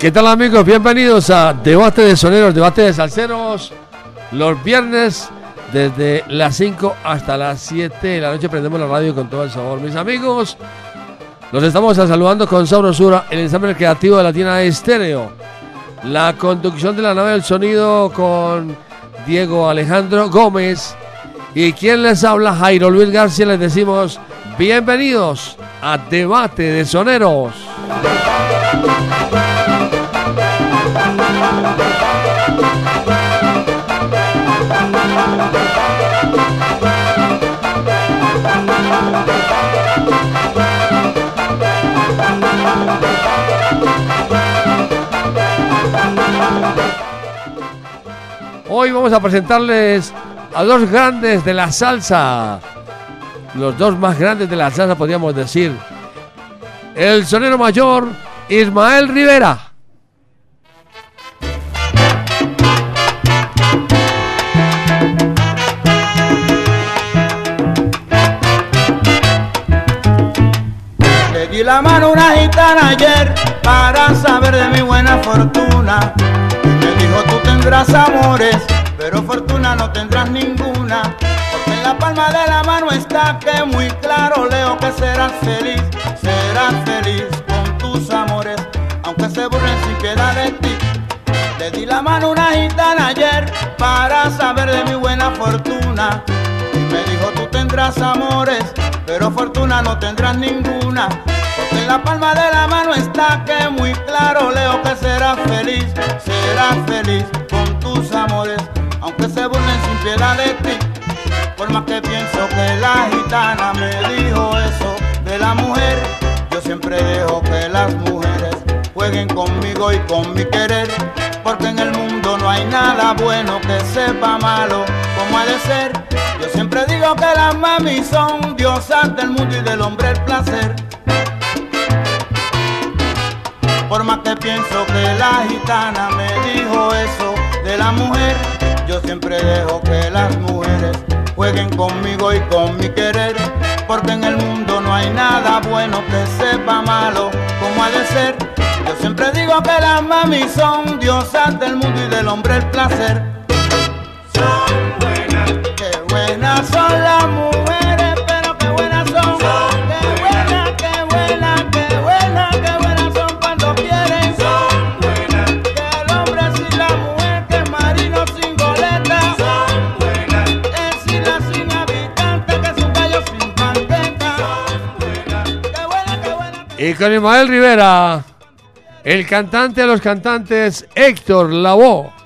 ¿Qué tal amigos? Bienvenidos a Debate de Soneros, Debate de Salseros. Los viernes desde las 5 hasta las 7 de la noche prendemos la radio con todo el sabor. Mis amigos, los estamos saludando con sabrosura el ensamble creativo de Latina Estéreo. La conducción de la nave del sonido con Diego Alejandro Gómez. Y quien les habla, Jairo Luis García, les decimos bienvenidos a Debate de Soneros. Hoy vamos a presentarles a dos grandes de la salsa. Los dos más grandes de la salsa, podríamos decir. El sonero mayor, Ismael Rivera. Le di la mano una gitana ayer para saber de mi buena fortuna. Dijo tú tendrás amores, pero fortuna no tendrás ninguna. Porque en la palma de la mano está que muy claro leo que serás feliz, serás feliz con tus amores, aunque se burlen sin piedad de ti. Le di la mano una gitana ayer para saber de mi buena fortuna. Y me dijo tú tendrás amores, pero fortuna no tendrás ninguna. Porque en la palma de la mano está que muy claro leo que serás feliz, serás feliz con tus amores, aunque se burlen sin piedad de ti. Por más que pienso que la gitana me dijo eso de la mujer, yo siempre dejo que las mujeres jueguen conmigo y con mi querer. Porque en el mundo no hay nada bueno que sepa malo como ha de ser. Yo siempre digo que las mami son diosas del mundo y del hombre el placer. Por más que pienso que la gitana me dijo eso de la mujer, yo siempre dejo que las mujeres jueguen conmigo y con mi querer. Porque en el mundo no hay nada bueno que sepa malo como ha de ser. Yo siempre digo que las mami son diosas del mundo y del hombre el placer. Son buenas, qué buenas son las mujeres, con Ismael Rivera, el cantante de los cantantes, Héctor Lavoe.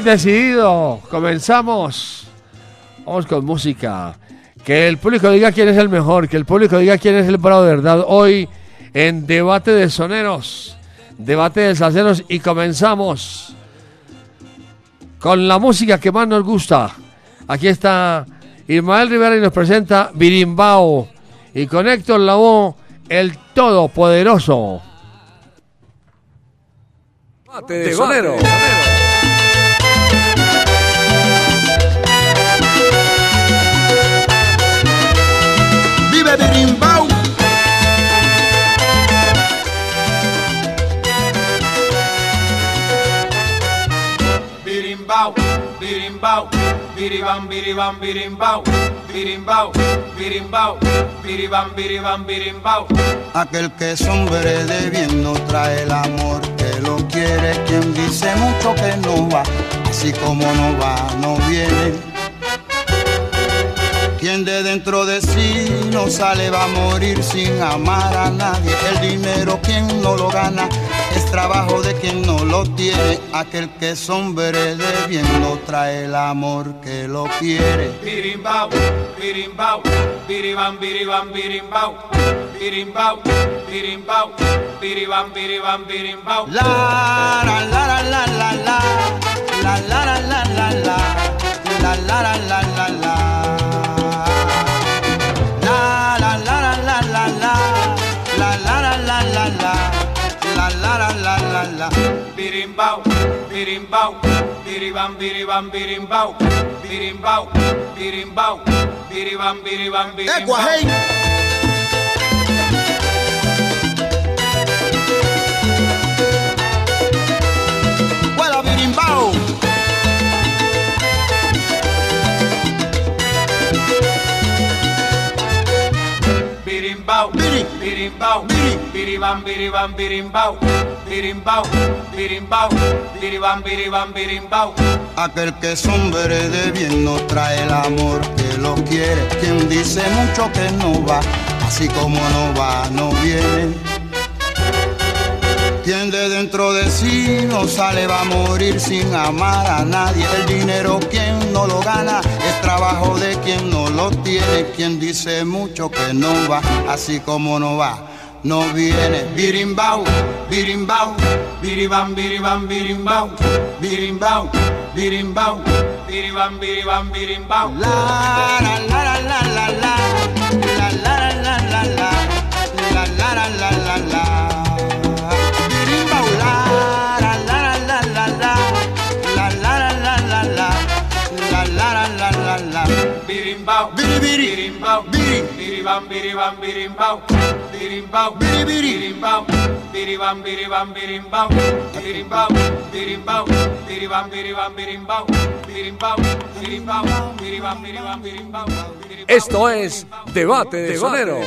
Y decidido. Comenzamos. Vamos con música. Que el público diga quién es el mejor. Que el público diga quién es el bravo de verdad. Hoy en debate de soneros. Debate de salseros. Y comenzamos con la música que más nos gusta. Aquí está Ismael Rivera y nos presenta Birimbao. Y con Héctor Lavoe, el Todopoderoso. Debate de soneros. Birimbao, biribam, biribam, birimbao, birimbao, birimbao, biribam, biribam, birimbao. Aquel que es hombre de bien no trae el amor que lo quiere, quien dice mucho que no va, así como no va, no viene. Quien de dentro de sí no sale va a morir sin amar a nadie. El dinero quien no lo gana es trabajo de quien no lo tiene. Aquel que es hombre de bien no trae el amor que lo quiere. Birimbau, birimbau, biribam, biribam, birimbau. Birimbau, birimbau, biribam, biribam, birimbau. La la la la la la la la la la la la la la la la la birimbau, birimbau, biribam, biribam, birimbau, birimbau, birimbau, biribam, biribam, birimbau. Huela birimbau. Birimbau, birimbau, birimbau birimbau, birimbau, birimbau. Aquel que es hombre de bien no trae el amor que lo quiere. Quien dice mucho que no va, así como no va, no viene. Quien de dentro de sí no sale va a morir sin amar a nadie. El dinero quien no lo gana es trabajo de quien no lo tiene. Quien dice mucho que no va, así como no va no viene birimbau, birimbau, biribam, biribam, birimbau, birimbau, birimbau, biribam, biribam, birimbau. La la la la la la biribam, biribam, birimbau birimbau, biribiri, birimbau, biribam, biribam, birimbau, birimbau, birimbau, biribam, biribam, birimbau, birimbau, birimbau, biribam, biribam, birimbau. Esto es Debate de Sonero.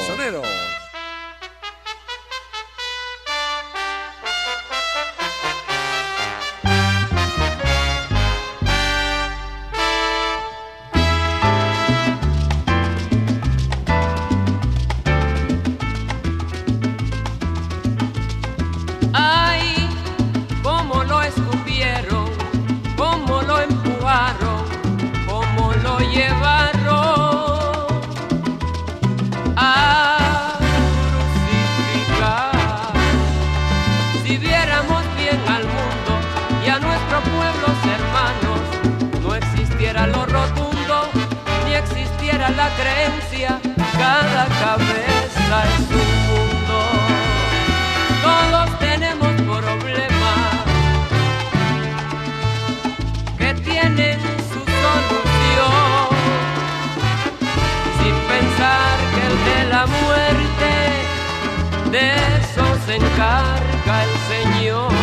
era la creencia, cada cabeza es un mundo. Todos tenemos problemas que tienen su solución, sin pensar que el de la muerte, de eso se encarga el Señor.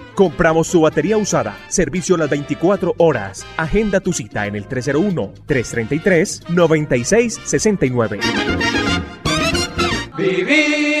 Compramos tu batería usada. Servicio las 24 horas. Agenda tu cita en el 301-333-9669.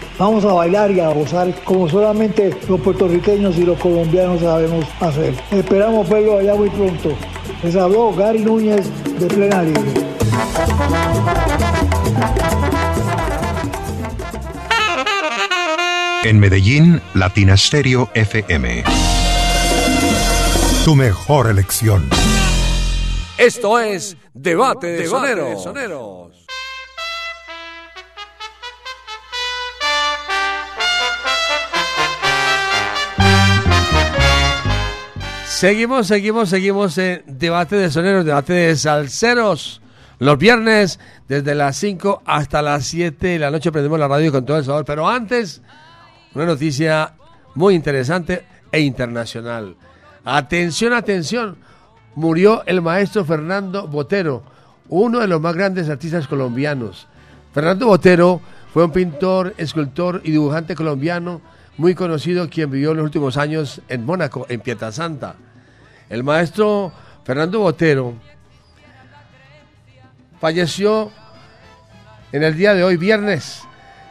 Vamos a bailar y a gozar como solamente los puertorriqueños y los colombianos sabemos hacer. Esperamos verlo allá muy pronto. Les habló Gary Núñez de Plena Libre. En Medellín, Latina Stereo FM. Tu mejor elección. Esto es Debate de Soneros. Seguimos, seguimos, seguimos en debate de soneros, debate de salseros. Los viernes, desde las 5 hasta las 7 de la noche, prendemos la radio con todo el sabor. Pero antes, una noticia muy interesante e internacional. Atención, atención. Murió el maestro Fernando Botero, uno de los más grandes artistas colombianos. Fernando Botero fue un pintor, escultor y dibujante colombiano muy conocido quien vivió los últimos años en Mónaco, en Pietrasanta. El maestro Fernando Botero falleció en el día de hoy, viernes.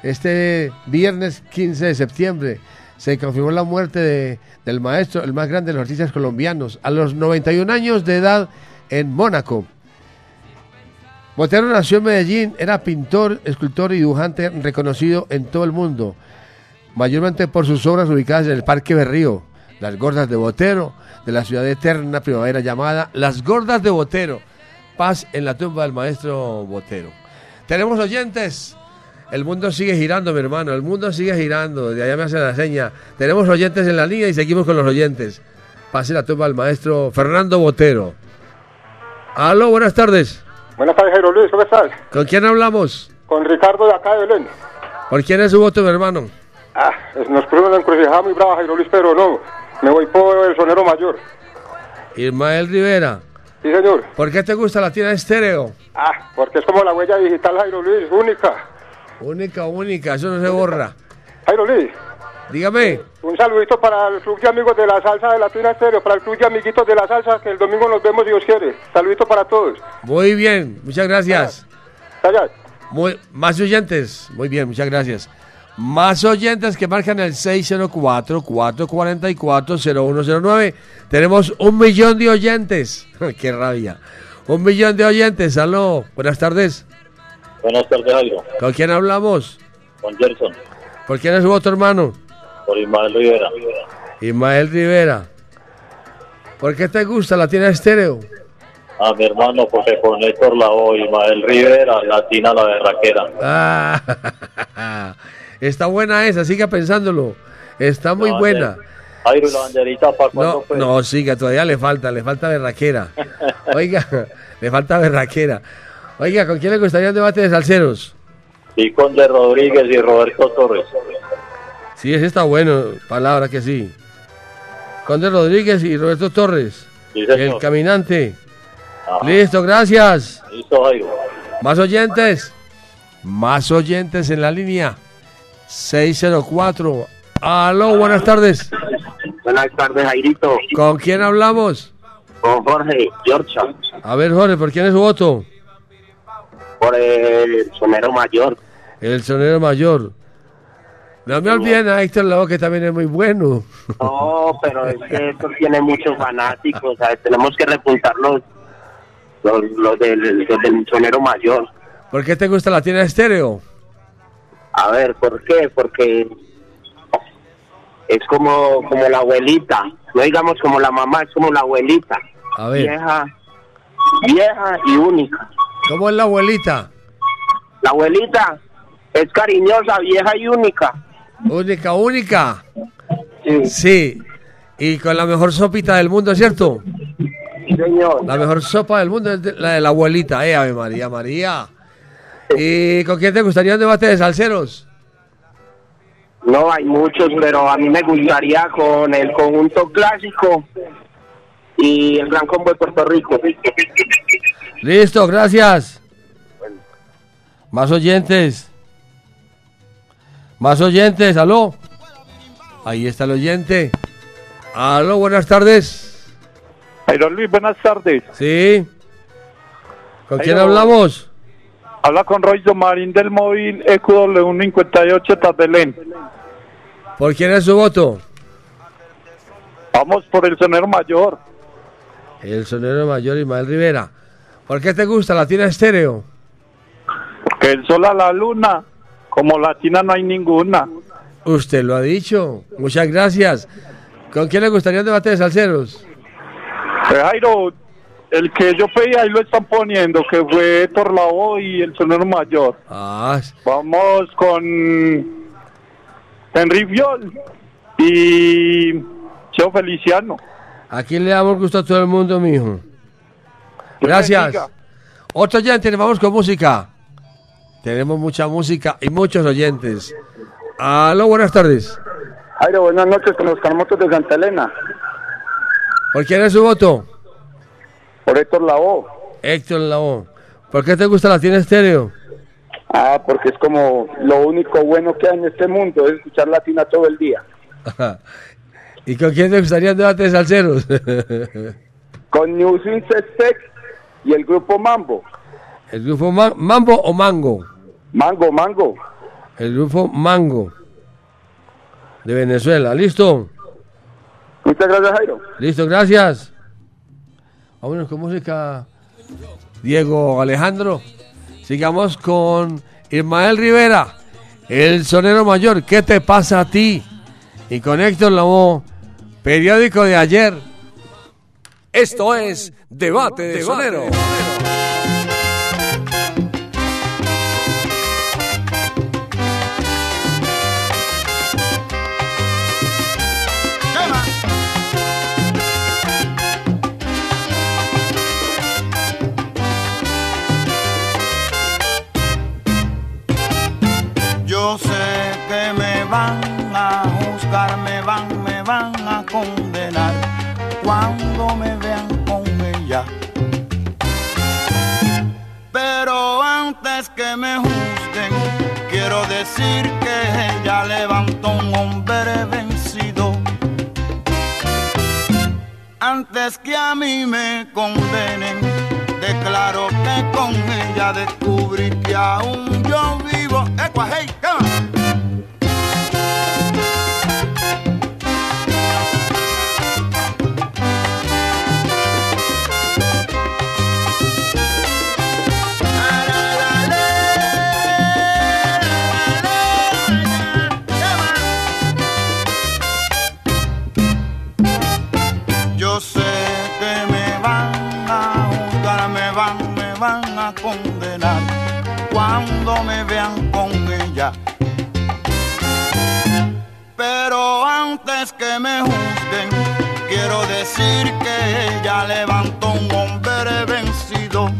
Este viernes 15 de septiembre se confirmó la muerte de- del maestro, el más grande de los artistas colombianos, a los 91 años de edad en Mónaco. Botero nació en Medellín, era pintor, escultor y dibujante reconocido en todo el mundo, mayormente por sus obras ubicadas en el Parque Berrío, Las Gordas de Botero, de la ciudad eterna primavera llamada Las Gordas de Botero, paz en la tumba del maestro Botero. Tenemos oyentes. El mundo sigue girando, mi hermano. El mundo sigue girando. De allá me hacen la seña. Tenemos oyentes en la línea y seguimos con los oyentes. Pase la tumba al maestro Fernando Botero. Aló, buenas tardes. Buenas tardes, Jairo Luis, ¿cómo estás? ¿Con quién hablamos? Con Ricardo de acá de Belén. ¿Por quién es su voto, mi hermano? Ah, nos pusimos una encrucijada muy brava, Jairo Luis, pero no, me voy por el sonero mayor. Ismael Rivera. Sí, señor. ¿Por qué te gusta la tienda estéreo? Ah, porque es como la huella digital, Jairo Luis, única. Única, única, eso no se borra. Jairo Luis, Dígame. un saludito para el Club de Amigos de la Salsa de Latina Estéreo, para el Club de Amiguitos de la Salsa, que el domingo nos vemos si Dios quiere. Saludito para todos. Muy bien, muchas gracias. Allá. Muy, más oyentes. Muy bien, muchas gracias. Más oyentes que marcan el 604-444-0109. Tenemos un millón de oyentes. Qué rabia. Un millón de oyentes. Aló, buenas tardes. Buenas tardes, Jairo. ¿Con quién hablamos? Con Gerson, ¿Por quién es voto, hermano? por Ismael Rivera. Ismael Rivera. ¿Por qué te gusta la tienda estéreo? A mi hermano, porque con Héctor Lavoe, Ismael Rivera, Latina la Berraquera. Ah, está buena esa, siga pensándolo. Está muy buena. Jairo, ¿y la banderita para No, fue? no, siga, todavía le falta, le falta berraquera. Oiga, le falta berraquera. Oiga, ¿con quién le gustaría un debate de salseros? Y con De Rodríguez y Roberto Torres. Sí, ese está bueno, palabra que sí. Conde Rodríguez y Roberto Torres. Sí, el caminante. Listo, gracias. Listo, Jairo. Más oyentes. Más oyentes en la línea. 604. Aló, buenas tardes. Buenas tardes, Jairito. ¿Con quién hablamos? Con Jorge Giorgia, A ver, Jorge, ¿por quién es su voto? por el sonero mayor. El sonero mayor. No me olviden a Héctor Lavoe, que también es muy bueno. No, pero es que esto tiene muchos fanáticos, ¿sabes? Tenemos que repuntar los, los, los del, los del sonero mayor. ¿Por qué te gusta la tienda estéreo? A ver, ¿por qué? Porque es como, como la abuelita, no digamos como la mamá, es como la abuelita. A ver. Vieja, vieja y única. ¿Cómo es la abuelita? La abuelita es cariñosa, vieja y única. Única, única. Sí. Y con la mejor sopita del mundo, ¿cierto? Señor. La mejor sopa del mundo es la de la abuelita, eh, Ave María, María. ¿Y con quién te gustaría un debate de salseros? No hay muchos, pero a mí me gustaría con el conjunto clásico y el Gran Combo de Puerto Rico. Listo, gracias. Más oyentes. Más oyentes, aló. Ahí está el oyente. Aló, buenas tardes. Jairo Luis, buenas tardes. Sí. ¿Con quién hablamos? Habla con Roy Marín del móvil E EQW158 Tatelén. ¿Por quién es su voto? Vamos por el sonero mayor. El sonero mayor Ismael Rivera. ¿Por qué te gusta la tienda estéreo? Que el sol a la luna, como latina no hay ninguna. Usted lo ha dicho. Muchas gracias. ¿Con quién le gustaría un debate de salseros? Eh, Jairo, el que yo pedí ahí lo están poniendo, que fue Torlao y el sonero mayor. Ah, Vamos con Henry Viol y Cheo Feliciano. aquí le damos gusto a todo el mundo, mijo. Gracias. Otro oyente, vamos con música. Tenemos mucha música y muchos oyentes. Aló, buenas tardes. Jairo, buenas noches con los Carmotos de Santa Elena. ¿Por quién es su voto? Por Héctor Lavoe. Héctor Lao. ¿Por qué te gusta la tienda estéreo? Ah, porque es como lo único bueno que hay en este mundo, es escuchar latina todo el día. ¿Y con quién te gustaría debate de salseros? Con New Sextex y el grupo Mambo. ¿El grupo Ma- Mambo o Mango? Mango, Mango. El grupo Mango. De Venezuela. ¿Listo? Muchas gracias, Jairo. Listo, gracias. Vámonos con música. Diego Alejandro. Sigamos con Ismael Rivera, el sonero mayor. ¿Qué te pasa a ti? Y con Héctor Lavoe, periódico de ayer. Esto es Debate de Sonero. Van, a condenar cuando me vean con ella. Pero antes que me juzguen, quiero decir que ella levantó un hombre vencido. Antes que a mí me condenen, declaro que con ella descubrí que aún yo vivo. ¡Ecua, hey! Cuando me vean con ella. Pero antes que me juzguen, quiero decir que ella levantó un hombre vencido.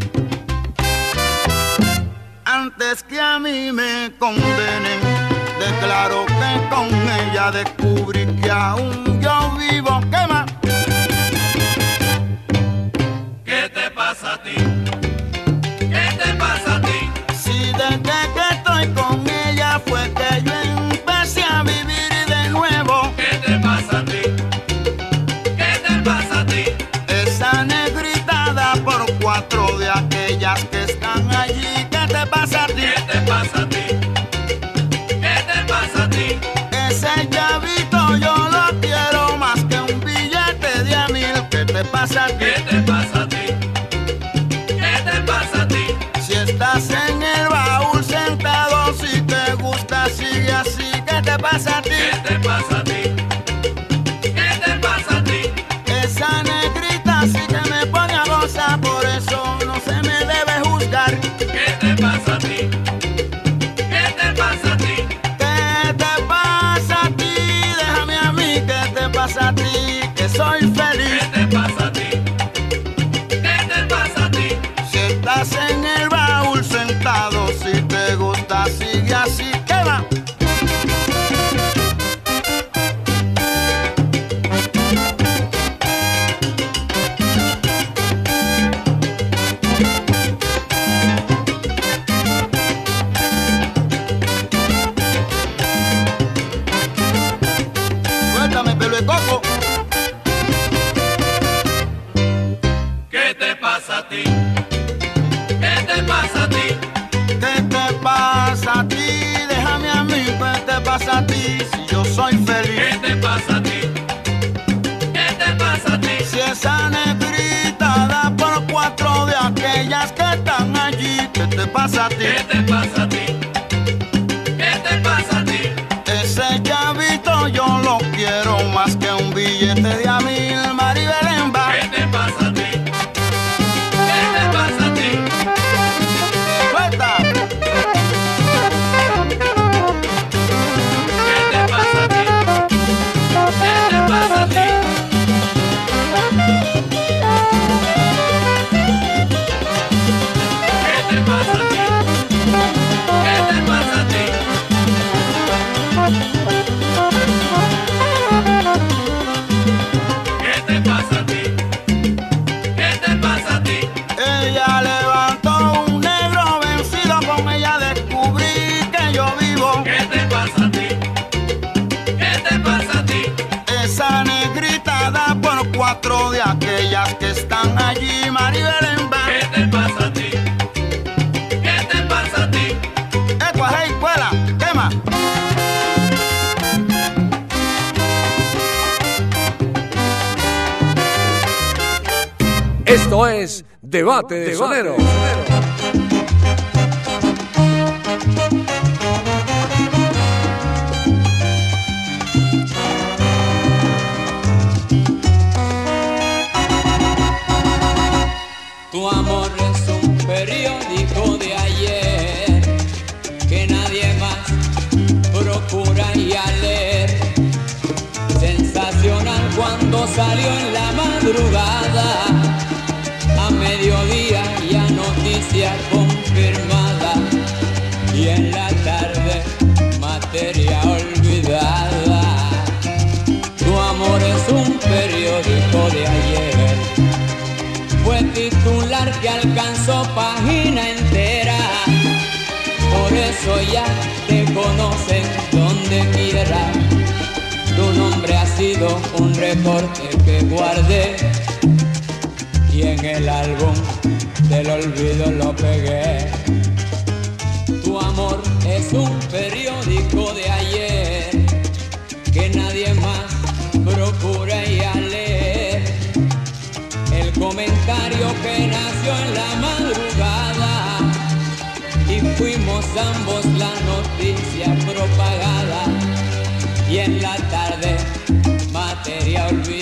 Antes que a mí me condenen, declaro que con ella descubrí que aún yo vivo. ¿Qué más? pasas bien. Tu amor es un periódico de ayer que nadie más procura ya leer. El comentario que nació en la madrugada y fuimos ambos la noticia propagada y en la tarde materia olvidada.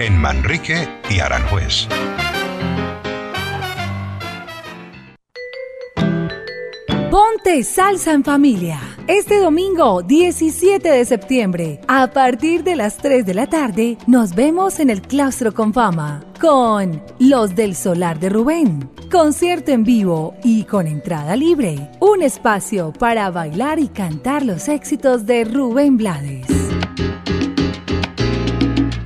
En Manrique y Aranjuez. Ponte salsa en familia. Este domingo 17 de septiembre, a partir de las 3 de la tarde, nos vemos en el Claustro con Fama con Los del Solar de Rubén. Concierto en vivo y con entrada libre. Un espacio para bailar y cantar los éxitos de Rubén Blades.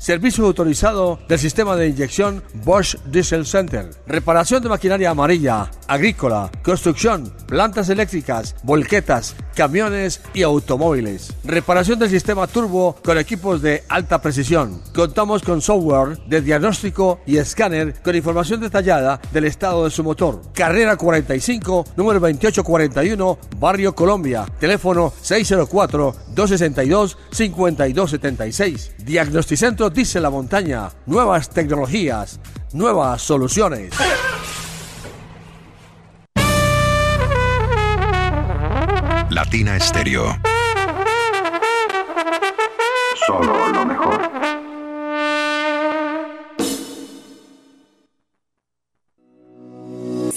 Servicio autorizado del sistema de inyección Bosch Diesel Center. Reparación de maquinaria amarilla, agrícola, construcción, plantas eléctricas, volquetas, camiones y automóviles. Reparación del sistema turbo con equipos de alta precisión. Contamos con software de diagnóstico y escáner con información detallada del estado de su motor. Carrera 45, número 2841, Barrio Colombia. Teléfono 604 262 5276. Diagnosticentro Dice la Montaña. Nuevas tecnologías, nuevas soluciones. Latina Stereo. Solo lo mejor.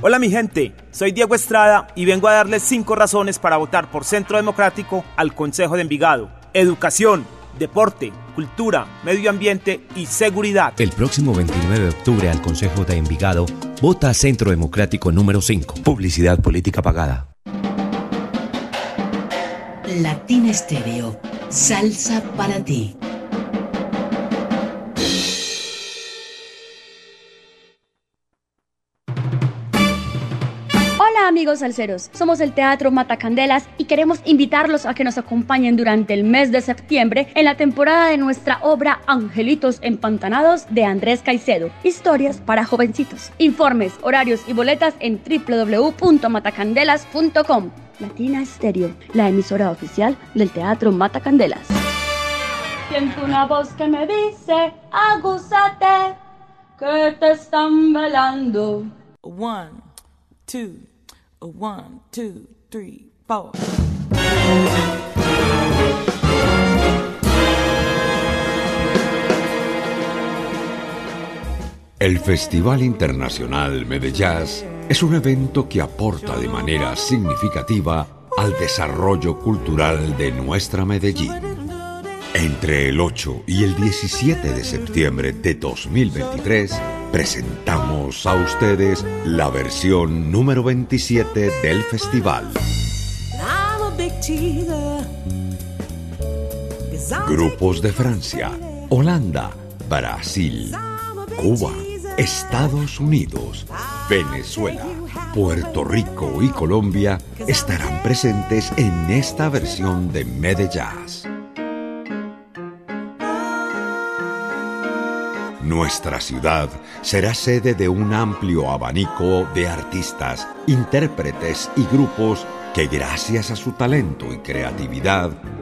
Hola mi gente, soy Diego Estrada y vengo a darles cinco razones para votar por Centro Democrático al Consejo de Envigado. Educación, deporte, cultura, medio ambiente y seguridad. El próximo 29 de octubre al Consejo de Envigado, vota Centro Democrático número 5. Publicidad política pagada. Latina Estéreo, salsa para ti. Amigos salseros, somos el Teatro Matacandelas y queremos invitarlos a que nos acompañen durante el mes de septiembre en la temporada de nuestra obra Angelitos Empantanados de Andrés Caicedo, historias para jovencitos. Informes, horarios y boletas en www.matacandelas.com. Latina Estéreo, la emisora oficial del Teatro Matacandelas. Siento una voz que me dice, agúzate, que te están velando. One, two, one, two, three, four. El Festival Internacional Medellín es un evento que aporta de manera significativa al desarrollo cultural de nuestra Medellín. Entre el 8 y el 17 de septiembre de 2023, presentamos a ustedes la versión número 27 del festival. Grupos de Francia, Holanda, Brasil, Cuba, Estados Unidos, Venezuela, Puerto Rico y Colombia estarán presentes en esta versión de Medellín. Nuestra ciudad será sede de un amplio abanico de artistas, intérpretes y grupos que gracias a su talento y creatividad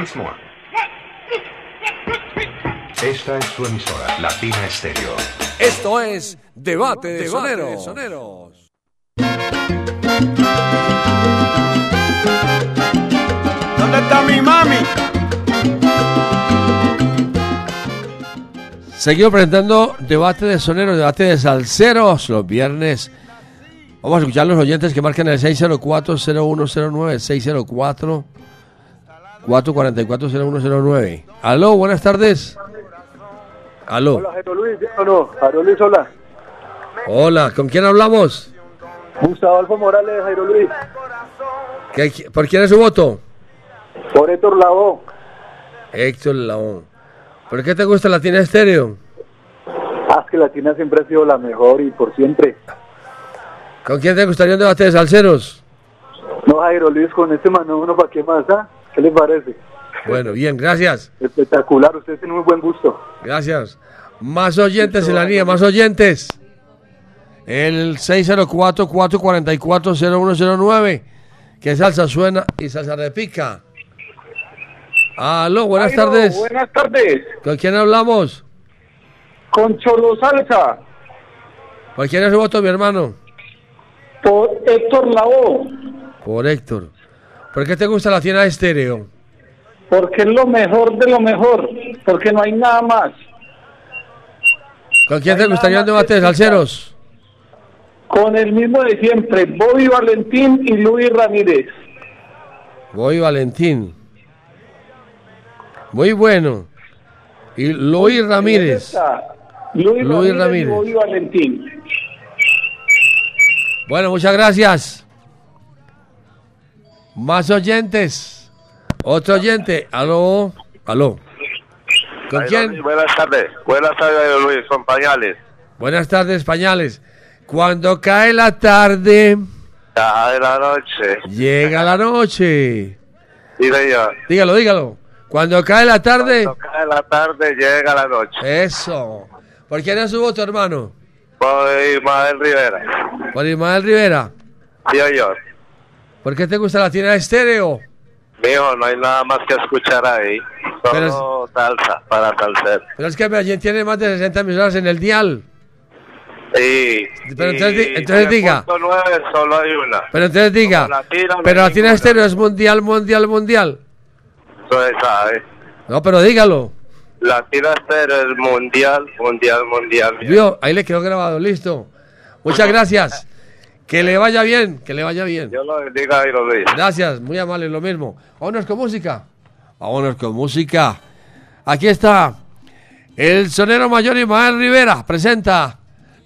Once more. Esta es su emisora, Latina Stereo. Esto es Debate de Soneros. ¿Dónde está mi mami? Seguimos presentando debate de soneros, debate de salseros los viernes. Vamos a escuchar a los oyentes que marcan el 604-0109, 604-444-0109. Aló, buenas tardes. Aló. Hola, Jairo Luis, ¿bien o no? Jairo Luis, hola. Hola, ¿con quién hablamos? Gustavo Alfo Morales, Jairo Luis. ¿Qué- ¿Por quién es su voto? Por Héctor Lavoe. Héctor Laón. ¿Por qué te gusta Latina Estéreo? Ah, es que Latina siempre ha sido la mejor y por siempre. ¿Con quién te gustaría un debate de salseros? No, Jairo Luis, con este mano uno, ¿para qué más? ah? ¿Qué le parece? Bueno, bien, gracias. Espectacular, usted tiene muy buen gusto. Gracias. Más oyentes en la línea, más oyentes. El 604-444-0109. Que salsa suena y salsa repica. Aló, buenas Jairo, tardes. Buenas tardes. ¿Con quién hablamos? Con Cholo Salsa. ¿Por quién es su voto, mi hermano? Por Héctor Lavoe. Por Héctor. ¿Por qué te gusta la tienda estéreo? Porque es lo mejor de lo mejor. Porque no hay nada más. ¿Con quién te gustaría un debate de salseros? Con el mismo de siempre, Bobby Valentín y Luis Ramírez. Voy Valentín. Muy bueno. Y Luis Ramírez. Luis, Luis Ramírez, Ramírez. y Bobby Valentín. Bueno, muchas gracias. Más oyentes. Otro oyente. Aló. Aló. ¿Con quién? Buenas tardes. Buenas tardes, Luis, con pañales. Buenas tardes, pañales. Cuando cae la tarde, Ya de la noche. llega la noche. Sí, señor. Dígalo, dígalo. Cuando cae la tarde, Cae la tarde, llega la noche. eso. ¿Por quién es su voto, hermano? Por Ismael Rivera. Por Ismael Rivera. Sí, señor. ¿Por qué te gusta la tienda estéreo? Mijo, no hay nada más que escuchar ahí. Solo Pero salsa para salser. Pero es que Medellín tiene más de 60 emisoras en el dial. Y, Pero entonces y entonces diga. 9.9 solo hay una. Pero entonces diga. Latina, no Pero la tienda estéreo es mundial, mundial, mundial. Eso se sabe. No, pero dígalo. Latina Estéreo es mundial, mundial, mundial. Vio, ahí le quedó grabado, listo. Muchas gracias. Que le vaya bien, que le vaya bien. Dios lo bendiga, Jairo Luis. Gracias, muy amable, lo mismo. Vámonos con música. Vámonos con música. Aquí está el sonero mayor Ismael Rivera. Presenta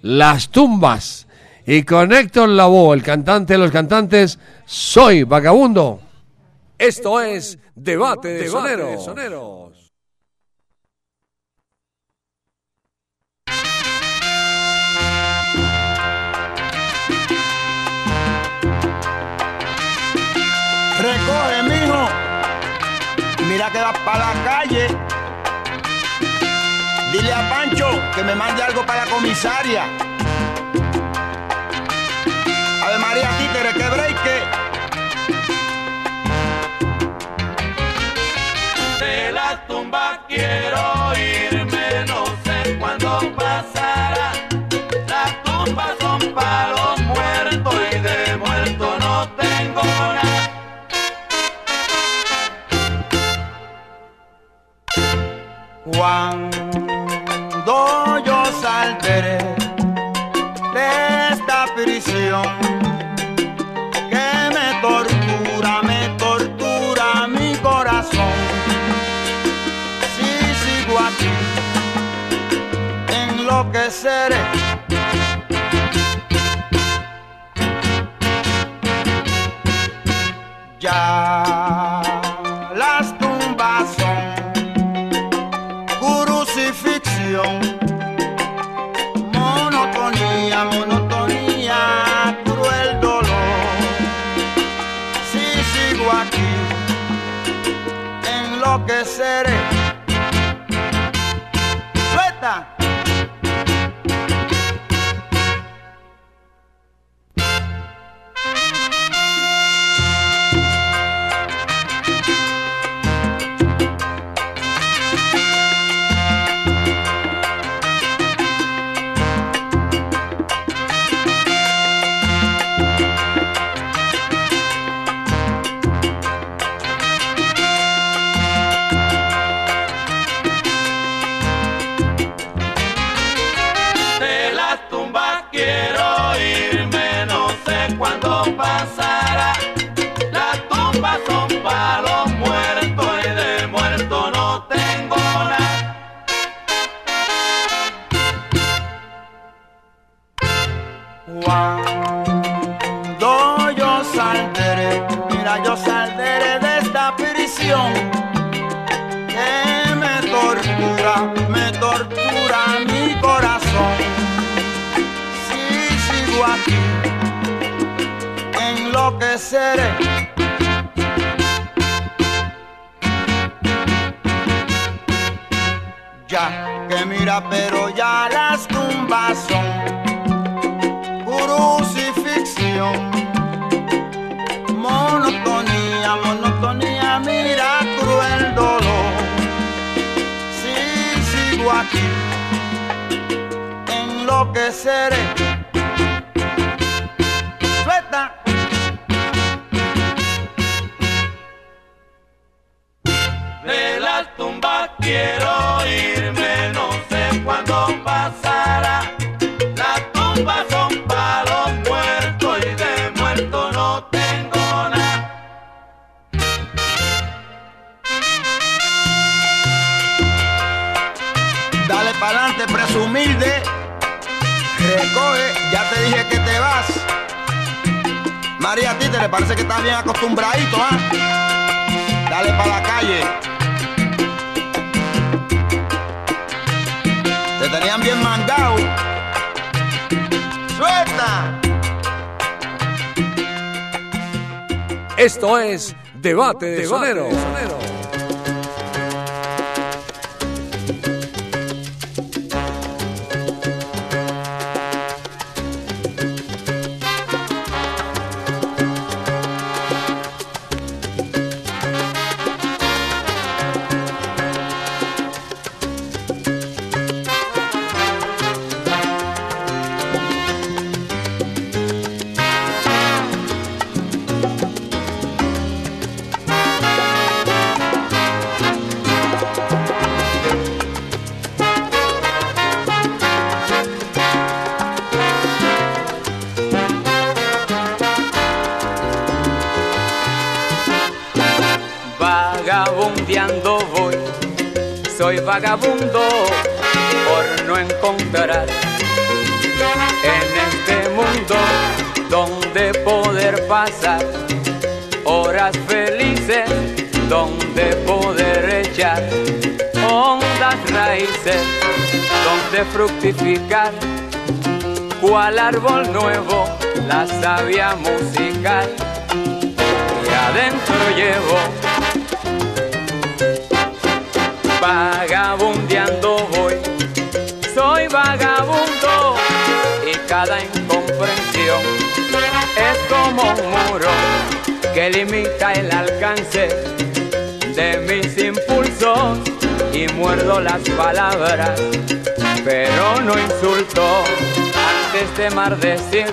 Las Tumbas. Y con Héctor Lavoe, el cantante de los cantantes, Soy Vagabundo. Esto es Debate de Soneros. Recoge, mira que vas para la calle. Dile a Pancho que me mande algo para la comisaria. Ave María Títere, que breque. De la tumba quiero Cuando yo saldré de esta prisión que me tortura, me tortura mi corazón. Si sigo aquí, enloqueceré. Ya crucifixión, yo saldré de esta prisión que me tortura, me tortura mi corazón. Si sigo aquí, enloqueceré. Ya que mira, pero ya las tumbas son crucifixión. Monotonía, monotonía, mira cruel dolor. Si sigo aquí, enloqueceré. Suelta. De las tumbas quiero irme, no sé cuándo pasará. Las tumbas son Ya te dije que te vas. María, a ti te le parece que estás bien acostumbradito, ¿ah? Dale para la calle. Te tenían bien mangado. ¡Suelta! Esto es Debate de Sonero. Vagabundeando vagabundo por no encontrar en este mundo donde poder pasar horas felices, donde poder echar hondas raíces, donde fructificar, cual árbol nuevo, la savia musical. Y adentro llevo vagabundeando voy. Soy vagabundo y cada incomprensión es como un muro que limita el alcance de mis impulsos y muerdo las palabras, pero no insulto antes de maldecir.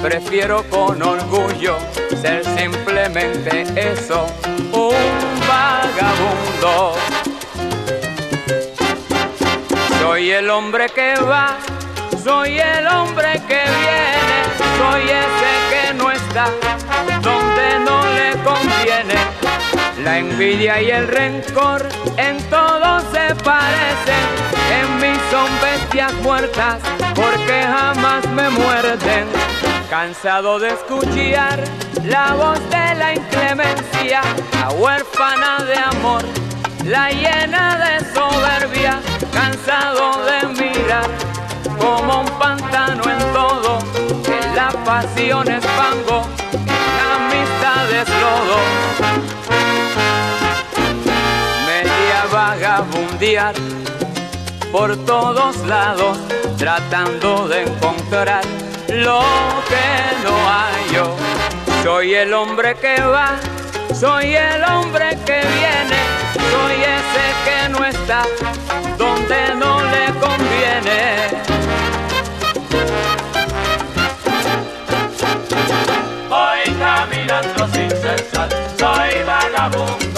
Prefiero con orgullo ser simplemente eso, Soy el hombre que va, soy el hombre que viene, soy ese que no está donde no le conviene. La envidia y el rencor en todo se parecen, en mí son bestias muertas porque jamás me muerden. Cansado de escuchar la voz de la inclemencia, la huérfana de amor, la llena de soberbia, cansado de mirar como un pantano en todo, en la pasión es fango, la amistad es lodo. Media vagabundear por todos lados, tratando de encontrar lo que no hay yo. Soy el hombre que va, soy el hombre que viene, soy ese que no está donde no le conviene. Voy caminando sin cesar, soy vagabundo.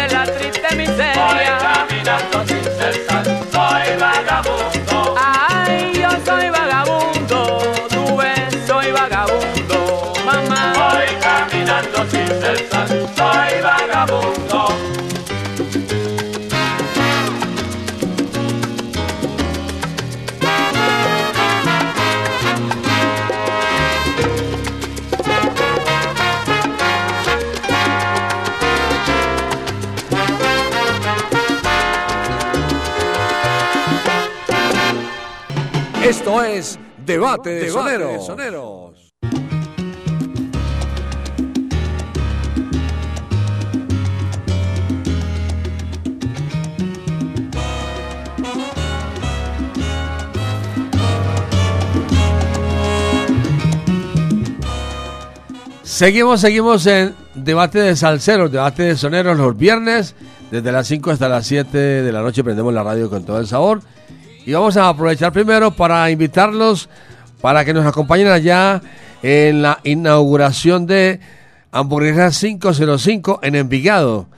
Comprender la Esto es Debate de Soneros. Seguimos, seguimos en debate de salseros, debate de soneros los viernes, desde las 5 hasta las 7 de la noche prendemos la radio con todo el sabor. Y vamos a aprovechar primero para invitarlos para que nos acompañen allá en la inauguración de Hamburguesa 505 en Envigado.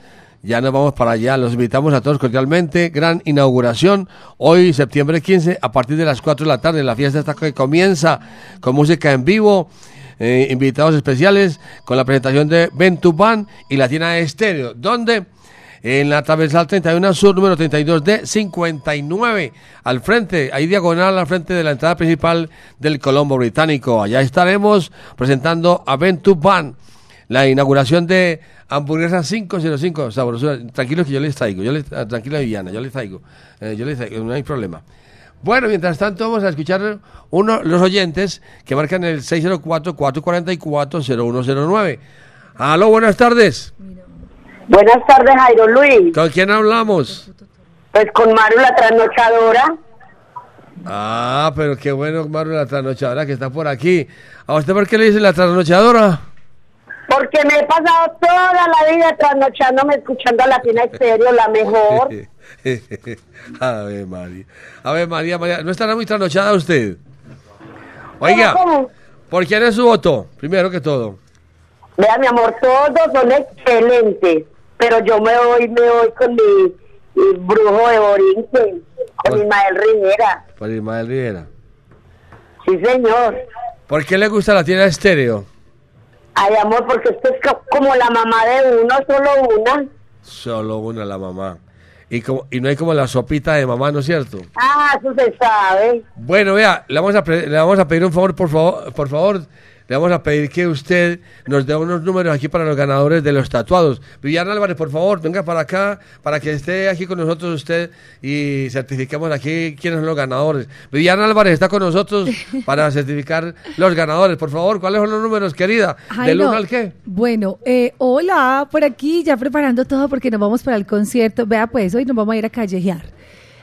Ya nos vamos para allá, los invitamos a todos cordialmente. Gran inauguración hoy, septiembre 15, a partir de las 4 de la tarde. La fiesta está que comienza con música en vivo, eh, invitados especiales con la presentación de Ventuban y Latina Estéreo, donde en la transversal 31 Sur, número 32 de 59, al frente, ahí diagonal al frente de la entrada principal del Colombo Británico. Allá estaremos presentando a Ventuban la inauguración de Hamburguesa 505, sabrosura. Tranquilos que yo les traigo, yo les, ah, tranquila Viviana, yo les traigo, eh, yo les traigo, no hay problema. Bueno, mientras tanto vamos a escuchar uno los oyentes que marcan el 604-444-0109. Aló, buenas tardes. Buenas tardes, Jairo Luis. ¿Con quién hablamos? Pues con Maru la trasnochadora. Ah, pero qué bueno, Maru, la trasnochadora que está por aquí. ¿A usted por qué le dice la trasnochadora? Porque me he pasado toda la vida trasnochándome escuchando a Latina Estéreo, la mejor. a ver, María. A ver, María, María, ¿no estará muy trasnochada usted? Oiga, ¿Cómo? ¿por quién es su voto? Primero que todo. Vea, mi amor, todos son excelentes. Pero yo me voy, me voy con mi, mi brujo de Borinquen, con Ismael Rivera. Por Ismael Rivera. Sí, señor. ¿Por qué le gusta la tienda estéreo? Ay, amor, porque esto es co- como la mamá de uno, solo una. Solo una la mamá. Y, como, y no hay como la sopita de mamá, ¿no es cierto? Ah, eso se sabe. Bueno, vea, le vamos a, le vamos a pedir un favor, por favor, por favor. Le vamos a pedir que usted nos dé unos números aquí para los ganadores de los tatuados. Viviana Álvarez, por favor, venga para acá, para que esté aquí con nosotros usted y certifiquemos aquí quiénes son los ganadores. Viviana Álvarez está con nosotros para certificar los ganadores. Por favor, ¿cuáles son los números, querida? ¿Del 1 al qué? Bueno, eh, hola, por aquí ya preparando todo porque nos vamos para el concierto. Vea pues, hoy nos vamos a ir a callejear.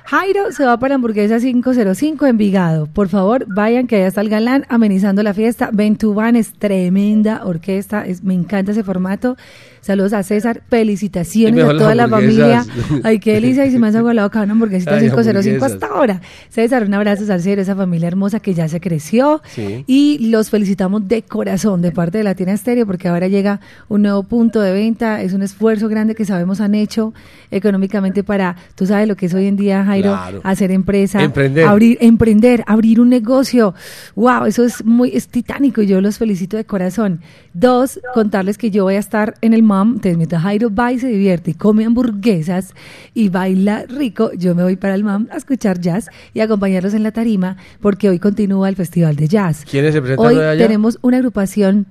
Jairo se va para Hamburguesa 505 en Vigado. Por favor, vayan que allá está el galán amenizando la fiesta. Ventuban es tremenda orquesta, es, me encanta ese formato. Saludos a César, felicitaciones a toda la familia. Ay, qué delicia, y se me hace agua la boca una hamburguesita Ay, 505 hamburguesas. hasta ahora. César, un abrazo salsero, esa familia hermosa que ya se creció. Sí. Y los felicitamos de corazón de parte de Latina Estéreo porque ahora llega un nuevo punto de venta. Es un esfuerzo grande que sabemos han hecho económicamente para, tú sabes lo que es hoy en día, Jairo, Claro. hacer empresa, Emprender. abrir, emprender, abrir un negocio. Wow, eso es muy, es titánico y yo los felicito de corazón. Dos, contarles que yo voy a estar en el MAM, entonces mientras Jairo va y se divierte y come hamburguesas y baila rico, yo me voy para el MAM a escuchar jazz y acompañarlos en la tarima porque hoy continúa el Festival de Jazz. ¿Quiénes se presentan Hoy hoy allá? tenemos una agrupación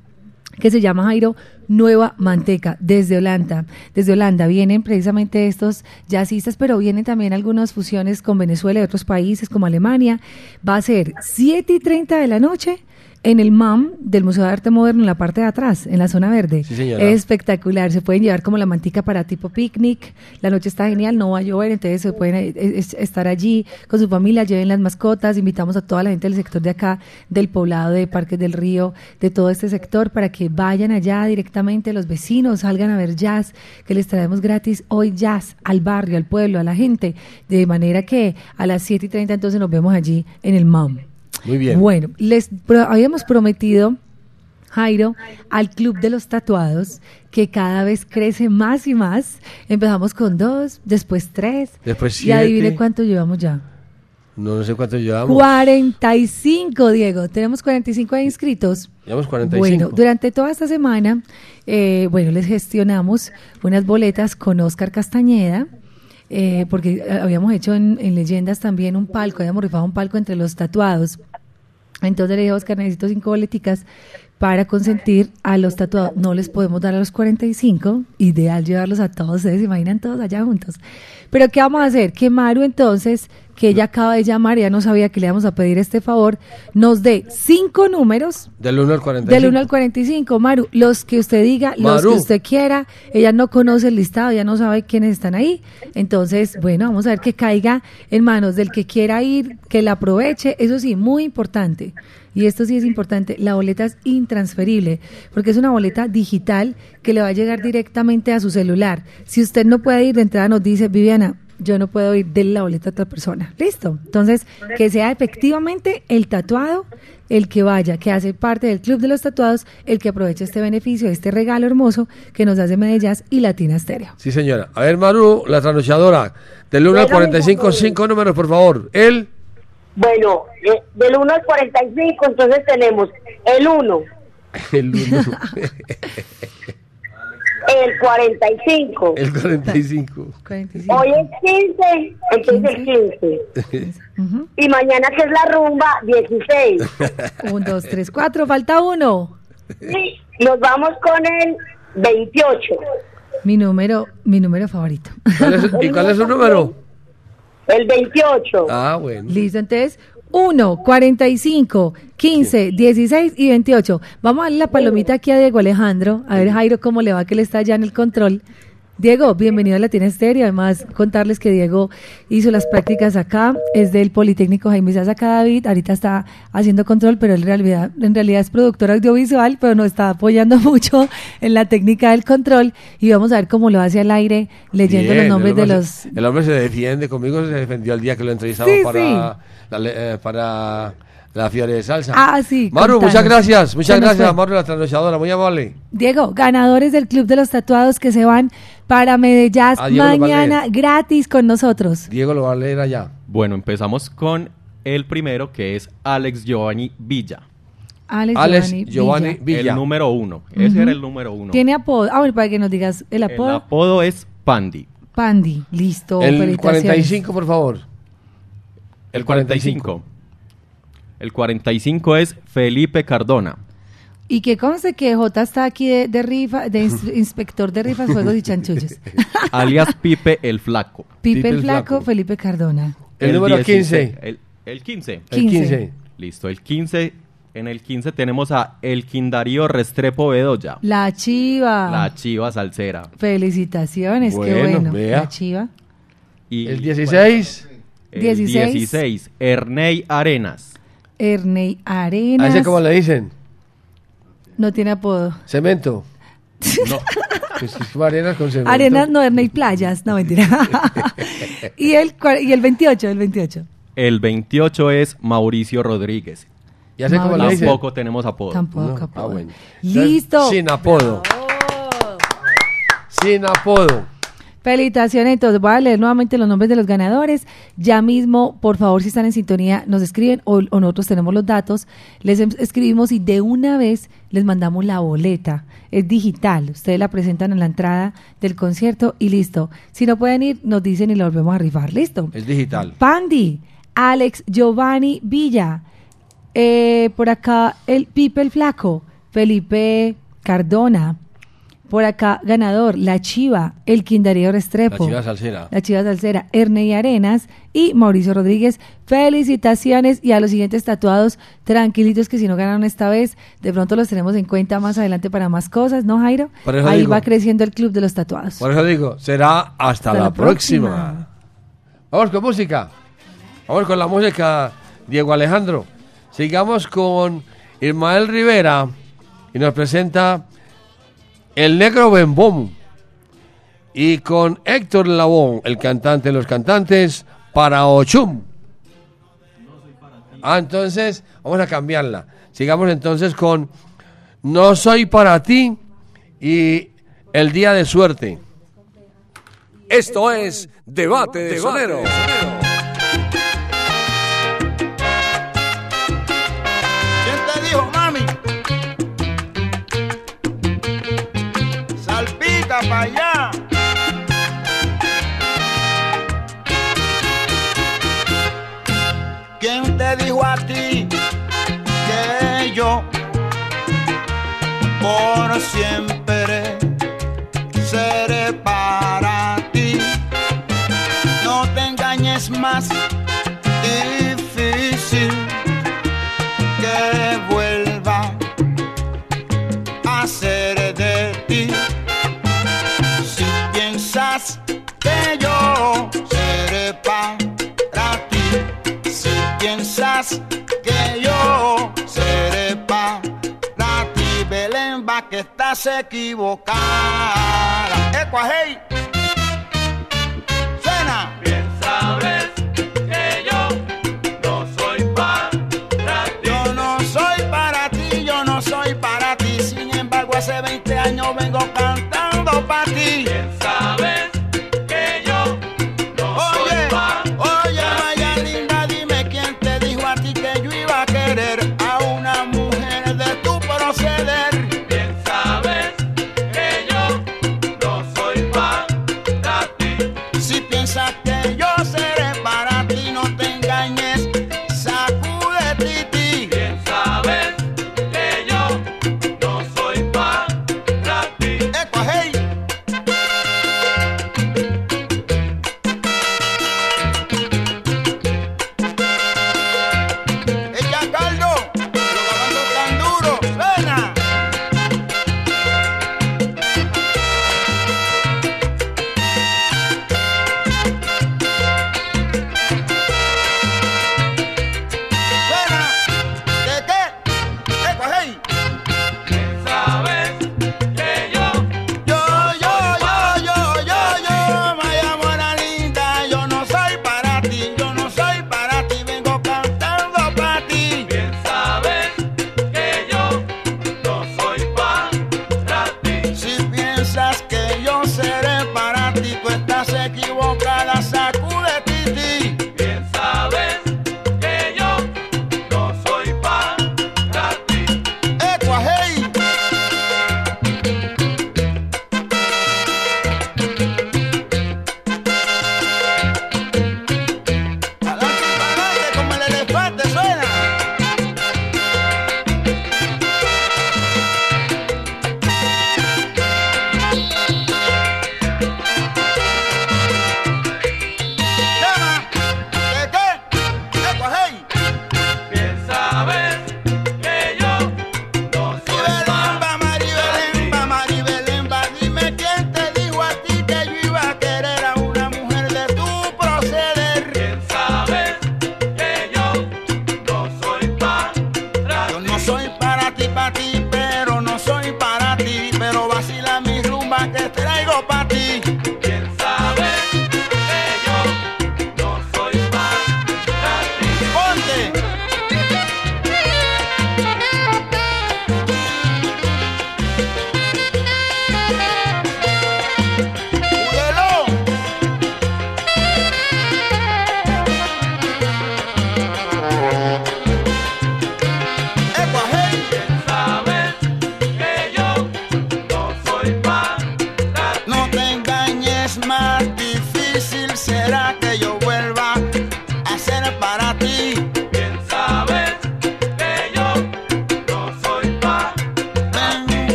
que se llama Jairo Nueva Manteca desde Holanda. Desde Holanda vienen precisamente estos jazzistas, pero vienen también algunas fusiones con Venezuela y otros países como Alemania. Va a ser 7 y 30 de la noche en el MAM del Museo de Arte Moderno en la parte de atrás, en la zona verde. Sí. Es espectacular. Se pueden llevar como la mantica para tipo picnic. La noche está genial, no va a llover, entonces se pueden eh, es- estar allí con su familia, lleven las mascotas. Invitamos a toda la gente del sector de acá, del poblado de Parques del Río, de todo este sector, para que vayan allá directamente, los vecinos salgan a ver jazz, que les traemos gratis hoy jazz al barrio, al pueblo, a la gente. De manera que a las 7 y 30 entonces nos vemos allí en el MAM. Muy bien. Bueno, les pro- habíamos prometido, Jairo, al Club de los Tatuados, que cada vez crece más y más. Empezamos con dos, después tres. Después Y adivine siete. cuánto llevamos ya. No, no sé cuánto llevamos. 45, Diego. Tenemos 45 ahí inscritos. Llevamos 45. Bueno, durante toda esta semana, eh, bueno, les gestionamos unas boletas con Oscar Castañeda, eh, porque eh, habíamos hecho en, en Leyendas también un palco, habíamos rifado un palco entre los tatuados. Entonces le dije a Oscar, necesito cinco boleticas para consentir a los tatuados. No les podemos dar a los 45, ideal llevarlos a todos, ustedes se imaginan todos allá juntos. Pero ¿qué vamos a hacer? Que Maru entonces, que ella acaba de llamar, ya no sabía que le íbamos a pedir este favor, nos dé cinco números Del 1 al 45. del 1 al 45, Maru, los que usted diga, los que usted quiera, ella no conoce el listado, ella no sabe quiénes están ahí, entonces, bueno, vamos a ver que caiga en manos del que quiera ir, que la aproveche, eso sí, muy importante, y esto sí es importante, la boleta es intransferible, porque es una boleta digital que le va a llegar directamente a su celular. Si usted no puede ir de entrada, nos dice, Viviana, yo no puedo ir de la boleta a otra persona. Listo. Entonces, que sea efectivamente el tatuado el que vaya, que hace parte del Club de los Tatuados, el que aproveche este beneficio, este regalo hermoso que nos hace Medellín y Latina Estéreo. Sí, señora. A ver, Maru, la trasnochadora. Del 1 al Bueno, 45, mi cinco números, por favor. El, Bueno, eh, del 1 al 45, entonces tenemos el 1, el 1, el 45. el 45. Hoy es 15, entonces el 15. Y mañana que es la rumba, 16. Un, dos, tres, cuatro, falta uno. Y nos vamos con el 28. Mi número, mi número favorito. ¿Cuál es- ¿Y cuál es su número? El 28. Ah, bueno. Listo, entonces 1, 45, 15, 16 y 28. Vamos a darle la palomita aquí a Diego Alejandro. A ver, Jairo, cómo le va, que él está ya en el control. Diego, bienvenido a Latina Estéreo. Además, contarles que Diego hizo las prácticas acá, es del Politécnico Jaime Saca David. Ahorita está haciendo control, pero él en realidad, en realidad es productor audiovisual, pero nos está apoyando mucho en la técnica del control. Y vamos a ver cómo lo hace al aire, leyendo Bien, los nombres de los. se- el hombre se defiende conmigo, se defendió el día que lo entrevistamos Sí, para, La, le- eh, para la Fiore de Salsa. Ah, sí, Maru, contanos. muchas gracias. Muchas gracias. Maru, la trasnochadora. Muy amable. Diego, ganadores del Club de los Tatuados que se van para Medellín Ah, mañana gratis con nosotros. Diego lo va a leer allá. Bueno, empezamos con el primero que es Alex Giovanni Villa. Alex, Alex Giovanni, Giovanni Villa. Villa. El número uno. Ese era el número uno. Tiene apodo. Ah, bueno, para que nos digas el El apodo. apodo es Pandi. Pandi. Listo. El felicitaciones. 45, por favor. El 45. El 45 es Felipe Cardona. Y que conste que J está aquí de, de rifa, de ins- inspector de rifas, juegos y chanchullos. alias Pipe el Flaco. Pipe el Flaco, Felipe Cardona. El número 16, 15. El, el 15. El 15. 15. Listo, el 15. En el 15 tenemos a El Quindarío Restrepo Bedoya. La Chiva. La chiva salsera. Felicitaciones, qué Bueno, bueno. vea. La Chiva. Y, El 16. El 16. 16, Erney Arenas. Erney ¿A Arenas. ese cómo le dicen? No tiene apodo. ¿Cemento? No. Pues es como arenas con cemento. Arenas, no, Erney Playas. No, mentira. y, el, y el 28, el 28. El 28 es Mauricio Rodríguez. ¿Ya sé cómo le dicen? Tampoco tenemos apodo. Tampoco No, apodo. ah, bueno. Listo. Sin apodo. Sin apodo. Felicitaciones, entonces voy a leer nuevamente los nombres de los ganadores. Ya mismo, por favor, si están en sintonía, nos escriben o, o nosotros tenemos los datos, les em- escribimos y de una vez les mandamos la boleta. Es digital, ustedes la presentan en la entrada del concierto y listo. Si no pueden ir, nos dicen y lo volvemos a rifar. Listo. Es digital. Pandi, Alex Giovanni Villa, eh, por acá el Pipe el Flaco, Felipe Cardona, por acá ganador, La Chiva, el Quindarío Restrepo. La chiva salsera. La Chiva Salsera, Erney Arenas y Mauricio Rodríguez. Felicitaciones y a los siguientes tatuados, tranquilitos que si no ganaron esta vez, de pronto los tenemos en cuenta más adelante para más cosas, ¿no, Jairo? Ahí digo. va creciendo el club de los tatuados. Por eso digo, será hasta, la, la próxima. próxima. Vamos con música. Vamos con la música, Diego Alejandro. Sigamos con Ismael Rivera y nos presenta El Negro Bembom. Y con Héctor Labón, el cantante de los cantantes, para Ochum. Ah, entonces vamos a cambiarla. Sigamos entonces con No soy para ti y El Día de Suerte. Esto es Debate de Sonero. Por siempre seré para ti? No te engañes más, difícil que vuelva a ser de ti. Si piensas que yo seré para ti, si piensas estás equivocada. Ecua,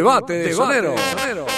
Debate de, Debate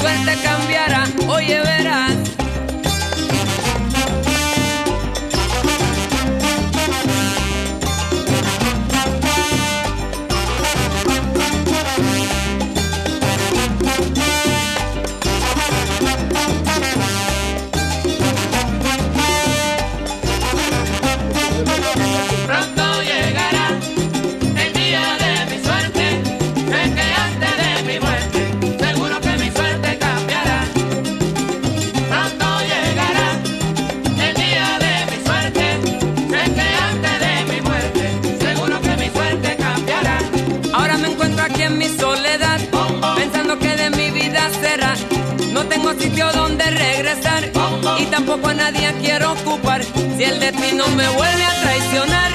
suerte cambiará, oye verás. tampoco a nadie quiero ocupar. Si el destino me vuelve a traicionar,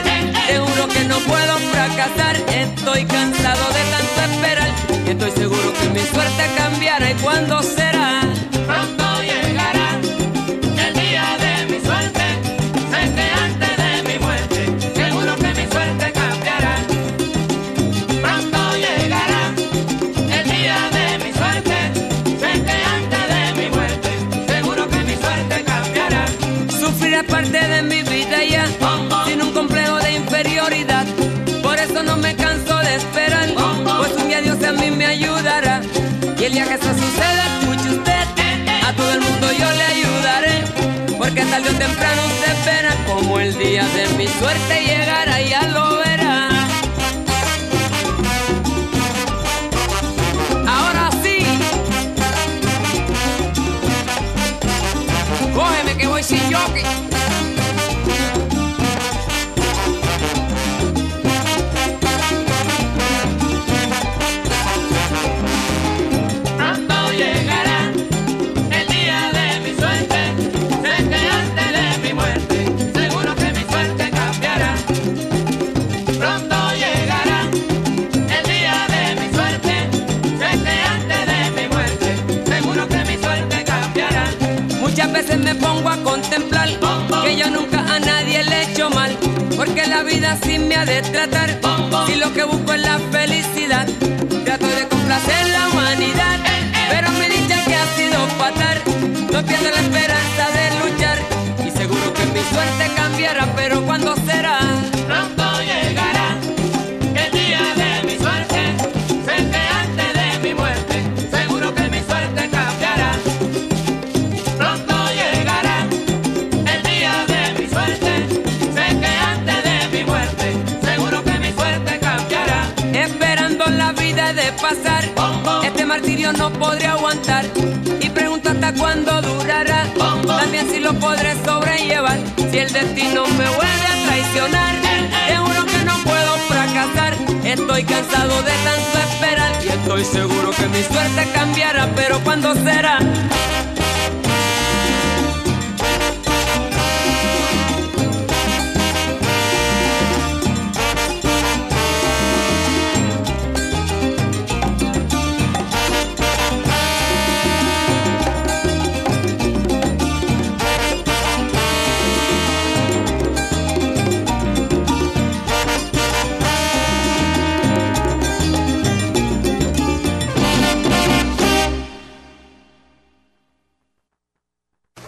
seguro que no puedo fracasar. Estoy cansado de tanto esperar y estoy seguro que mi suerte cambiará. ¿Y cuándo será? temprano se espera como el día de mi suerte llegará y ya lo verá. Ahora sí, cógeme que voy sin jockey. me pongo a contemplar que yo nunca a nadie le he hecho mal, porque la vida así me ha de tratar. Si lo que busco es la felicidad, trato de complacer la humanidad, pero me dicen que ha sido fatal. No pierdo la esperanza de luchar y seguro que mi suerte cambiará, pero cuando será podré aguantar y pregunto hasta cuándo durará. También si lo podré sobrellevar si el destino me vuelve a traicionar. Seguro que no puedo fracasar. Estoy cansado de tanto esperar y estoy seguro que mi suerte cambiará, pero ¿cuándo será?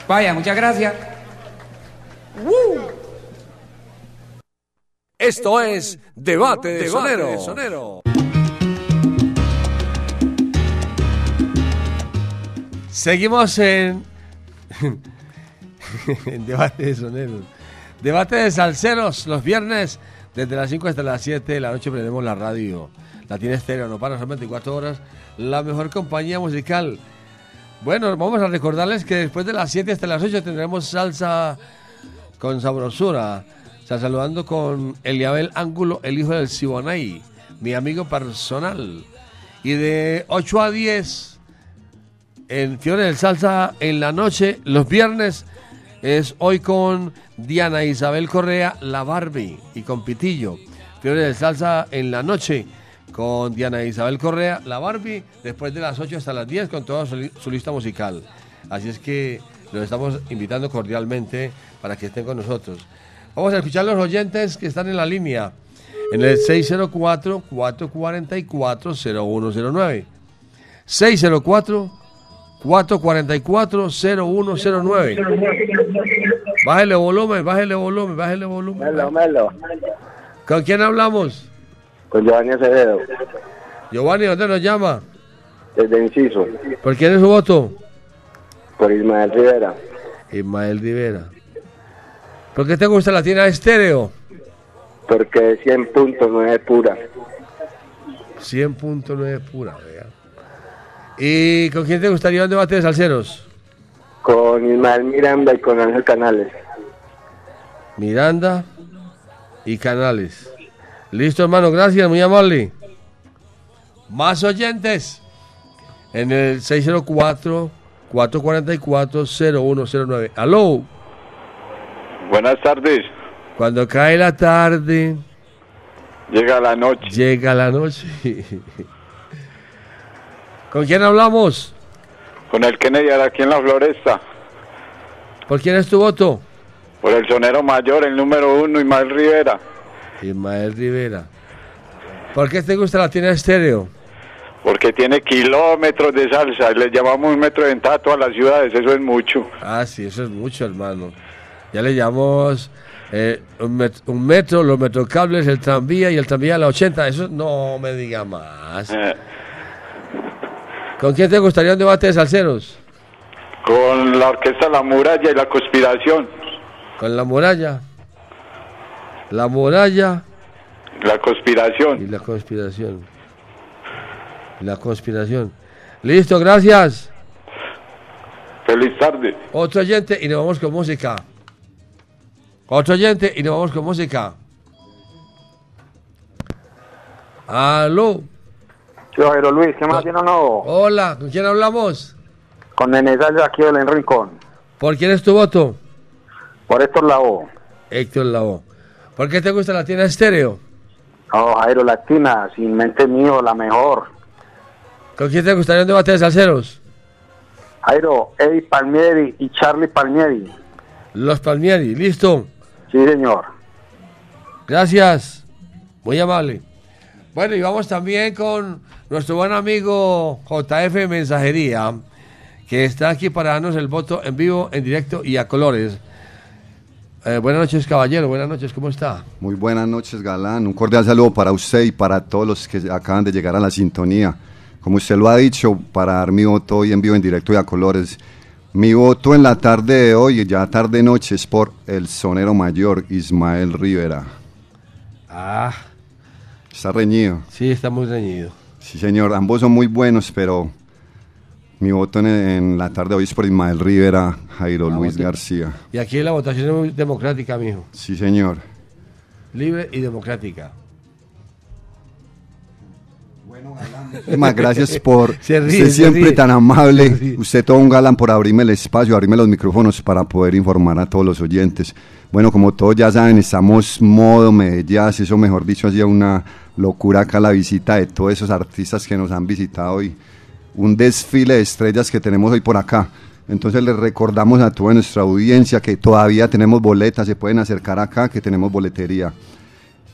Vaya, muchas gracias. Esto es Debate de Sonero. Seguimos en, en Debate de Soneros. Debate de Salceros los viernes desde las 5 hasta las 7 de la noche prendemos la radio. La tiene estéreo, no para, son 24 horas. La mejor compañía musical. Bueno, vamos a recordarles que después de las 7 hasta las 8 tendremos salsa con sabrosura. Está saludando con Eliabel Ángulo, el hijo del Siboney, mi amigo personal. Y de 8 a 10 en Fiore del Salsa en la noche, los viernes, es hoy con Diana Isabel Correa, la Barbie, y con Pitillo. Fiore del Salsa en la noche con Diana Isabel Correa, la Barbie, después de las 8 hasta las 10 con toda su, li- su lista musical. Así es que los estamos invitando cordialmente para que estén con nosotros. Vamos a escuchar los oyentes que están en la línea en el 604-444-0109. 604-444-0109. Bájele volumen, bájele volumen, bájele volumen. Melo, melo. ¿Con quién hablamos? Con Giovanni Acevedo, Giovanni, ¿dónde nos llama? desde Inciso, ¿Por quién es su voto? por Ismael Rivera. Ismael Rivera. ¿Por qué te gusta la tienda estéreo? Porque es 100 puntos, no es pura. 100.9 pura, vea. ¿Y con quién te gustaría un debate de salseros? Con Ismael Miranda y con Ángel Canales. Miranda y Canales. Listo, hermano, gracias, muy amable. Más oyentes en el 604-444-0109. Aló, Buenas tardes. cuando cae la tarde, Llega la noche. llega la noche. ¿Con quién hablamos? Con el Kennedy aquí en la floresta. ¿Por quién es tu voto? Por el sonero mayor, el número uno, Ismael Rivera. Ismael Rivera. ¿Por qué te gusta la tienda estéreo? Porque tiene kilómetros de salsa. Le llamamos un metro de ventaja a todas las ciudades. Eso es mucho. Ah, sí, eso es mucho, hermano. Ya le llamamos eh, un, met- un metro, los metrocables, el tranvía y el tranvía a la 80. Eso no me diga más. Eh, ¿Con quién te gustaría un debate de salseros? con la orquesta La Muralla y la Conspiración. Con la muralla. La muralla La Conspiración. y la conspiración. La conspiración. Listo, gracias. Feliz tarde. Otro oyente y nos vamos con música. Otro oyente y nos vamos con música. Aló. Yo, Jairo Luis, ¿qué más tiene no? Hola, ¿con quién hablamos? Con Nene Salsa aquí del Rincón. ¿Por quién es tu voto? Por Héctor Lavoe. Héctor Lavoe. ¿Por qué te gusta la tienda estéreo? Oh, Jairo Latina, sin mente mío, la mejor. ¿Con quién te gustaría un debate de salseros? Jairo, Eddie Palmieri y Charlie Palmieri. Los Palmieri, listo. Sí, señor. Gracias. Muy amable. Bueno, y vamos también con nuestro buen amigo JF Mensajería, que está aquí para darnos el voto en vivo, en directo y a colores. Eh, buenas noches, caballero. Buenas noches, ¿cómo está? Muy buenas noches, Galán. Un cordial saludo para usted y para todos los que acaban de llegar a la sintonía. Como usted lo ha dicho, para dar mi voto hoy en vivo, en directo y a colores. Mi voto en la tarde de hoy, ya tarde noche, es por el sonero mayor Ismael Rivera. Ah, Está reñido. sí, está muy reñido. Sí, señor. Ambos son muy buenos, pero mi voto en, en la tarde de hoy es por Ismael Rivera, Jairo Ah, Luis voto. García. Y aquí la votación es muy democrática, mijo. Sí, señor. Libre y democrática. Muchísimas gracias por Se ríe, ser se siempre ríe. tan amable. Usted todo un galán por abrirme el espacio, abrirme los micrófonos para poder informar a todos los oyentes. Bueno, como todos ya saben, estamos modo Medellín, eso mejor dicho, hacía una locura acá la visita de todos esos artistas que nos han visitado hoy. Un desfile de estrellas que tenemos hoy por acá. Entonces les recordamos a toda nuestra audiencia que todavía tenemos boletas, se pueden acercar acá, que tenemos boletería.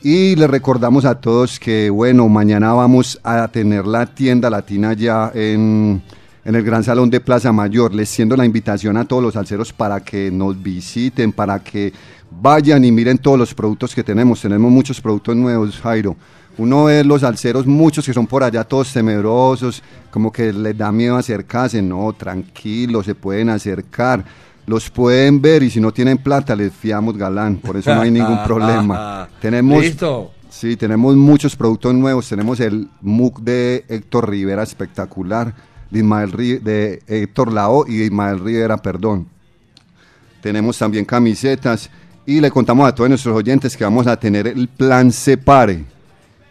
Y les recordamos a todos que, bueno, mañana vamos a tener la tienda latina ya en, en el Gran Salón de Plaza Mayor. Les siendo la invitación a todos los salseros para que nos visiten, para que vayan y miren todos los productos que tenemos. Tenemos muchos productos nuevos, Jairo. Uno ve los salseros, muchos que son por allá todos temerosos, como que les da miedo acercarse. No, tranquilos, se pueden acercar. Los pueden ver y si no tienen plata les fiamos galán, por eso no hay ningún problema. Tenemos Listo. Sí, tenemos muchos productos nuevos. Tenemos el MOOC de Héctor Rivera espectacular, de, Ismael Ri- de Héctor Lao y de Ismael Rivera, perdón. Tenemos también camisetas y le contamos a todos nuestros oyentes que vamos a tener el plan Separe.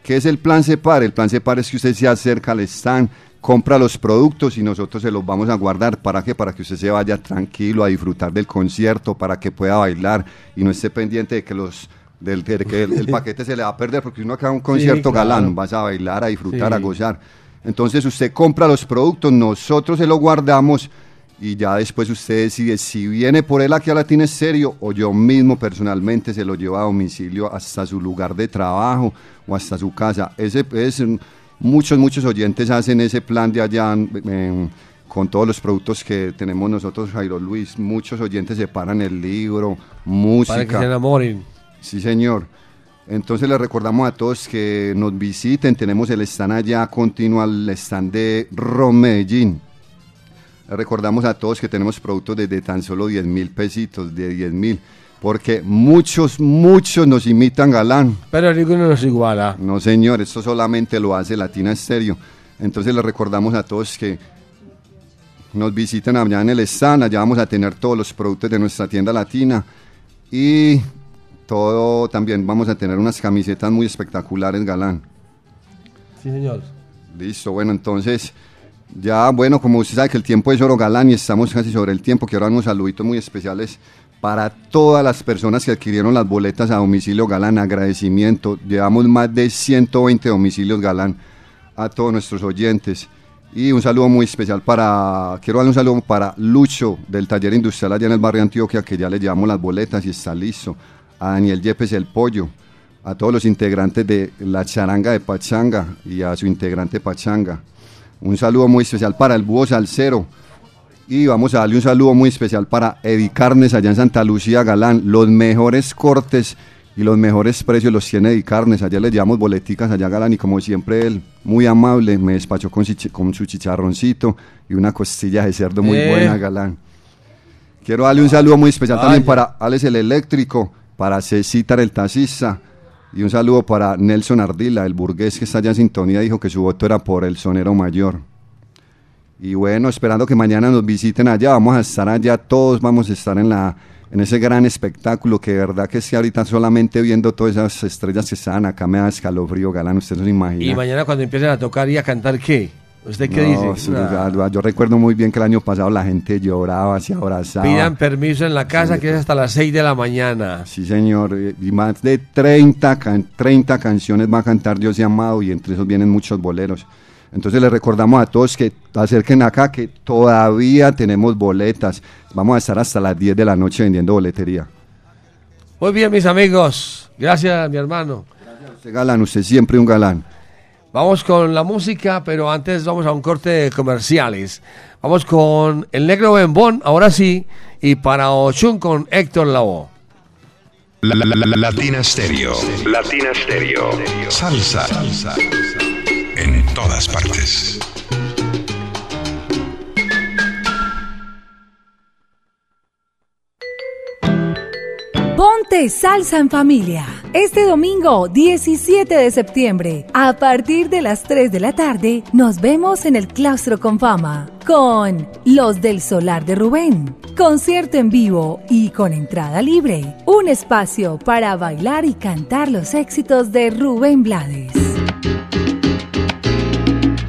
¿Qué es el plan Separe? El plan Separe es que usted se acerca al stand, compra los productos y nosotros se los vamos a guardar. ¿Para qué? Para que usted se vaya tranquilo a disfrutar del concierto, para que pueda bailar y no esté pendiente de que los del de que el, el paquete se le va a perder porque uno acaba un concierto claro. galán, vas a bailar, a disfrutar, Sí. a gozar. Entonces usted compra los productos, nosotros se los guardamos y ya después usted decide si viene por él aquí a Latina Estéreo o yo mismo personalmente se lo llevo a domicilio hasta su lugar de trabajo o hasta su casa. Ese es mm, muchos muchos oyentes hacen ese plan de allá em, con todos los productos que tenemos nosotros Jairo Luis. Muchos oyentes separan el libro, música. Para que se enamoren. Sí, señor. Entonces les recordamos a todos que nos visiten. Tenemos el stand allá continuo al stand de Rom Medellín. Les recordamos a todos que tenemos productos desde tan solo 10 mil pesitos, de 10 mil. Porque muchos, muchos nos imitan galán. Pero ninguno nos iguala. No, señor, esto solamente lo hace Latina Estéreo. Entonces les recordamos a todos que nos visiten allá en el stand. Allá vamos a tener todos los productos de nuestra tienda latina. Y todo también vamos a tener unas camisetas muy espectaculares, galán. Sí, señor. Listo, bueno, entonces, ya, bueno, como usted sabe que el tiempo es oro galán y estamos casi sobre el tiempo, quiero dar unos saluditos muy especiales para todas las personas que adquirieron las boletas a domicilio galán, agradecimiento. Llevamos más de 120 domicilios galán a todos nuestros oyentes. Y un saludo muy especial para, quiero darle un saludo para Lucho del taller industrial allá en el barrio Antioquia, que ya le llevamos las boletas y está listo. A Daniel Yepes el Pollo, a todos los integrantes de la charanga de Pachanga y a su integrante Pachanga. Un saludo muy especial para el Búho Salcero. Y vamos a darle un saludo muy especial para Eddie Carnes allá en Santa Lucía Galán. Los mejores cortes y los mejores precios los tiene Eddie Carnes. Allá le llevamos boleticas allá Galán y como siempre él, muy amable, me despachó con, su chicharroncito y una costilla de cerdo muy Eh. buena Galán. Quiero darle un saludo muy especial también Vaya. para Alex el Eléctrico, para Cecitar el Taxista y un saludo para Nelson Ardila, el burgués que está allá en sintonía, dijo que su voto era por el sonero mayor. Y bueno, esperando que mañana nos visiten allá, vamos a estar allá, todos vamos a estar en la en ese gran espectáculo que de verdad que que ahorita solamente viendo todas esas estrellas que están acá me da escalofrío, galán, usted no se imagina. Y mañana cuando empiecen a tocar y a cantar, ¿qué? ¿Usted qué No, dice? Nah. yo, yo recuerdo muy bien que el año pasado la gente lloraba, se abrazaba. Pidan permiso en la casa que es hasta las 6 de la mañana. Sí, señor. eh, Y más de 30, can- 30 canciones va a cantar Dios y Amado y entre esos vienen muchos boleros. Entonces les recordamos a todos que acerquen acá que todavía tenemos boletas. Vamos a estar hasta las 10 de la noche vendiendo boletería. Muy bien, mis amigos. Gracias, mi hermano. Usted galán, usted siempre un galán. Vamos con la música, pero antes vamos a un corte de comerciales. Vamos con el negro Bembón, ahora sí, y para Ochun con Héctor Lavoe. La, la- la- la- Latina Stereo. Latina Stereo. Salsa. En todas partes. Ponte Salsa en Familia. Este domingo 17 de septiembre, a partir de las 3 de la tarde, nos vemos en el Claustro con Fama con Los del Solar de Rubén. Concierto en vivo y con entrada libre. Un espacio para bailar y cantar los éxitos de Rubén Blades.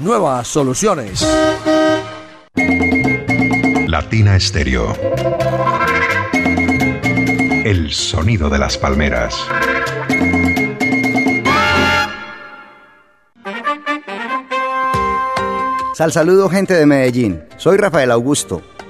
nuevas soluciones. Latina Estéreo. El sonido de las palmeras. Sal saludo gente de Medellín. Soy Rafael Augusto,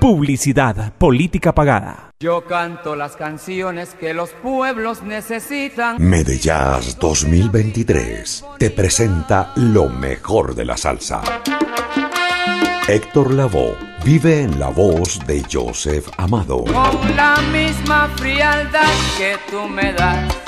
Publicidad, política pagada. Yo canto las canciones que los pueblos necesitan. Medellas 2023 te presenta lo mejor de la salsa. Héctor Lavoe vive en la voz de Joseph Amado, Con la misma frialdad que tú me das.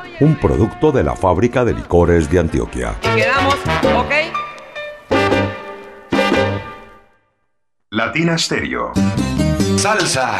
un producto de la fábrica de licores de Antioquia. Quedamos, ¿ok? Latina Stereo. Salsa.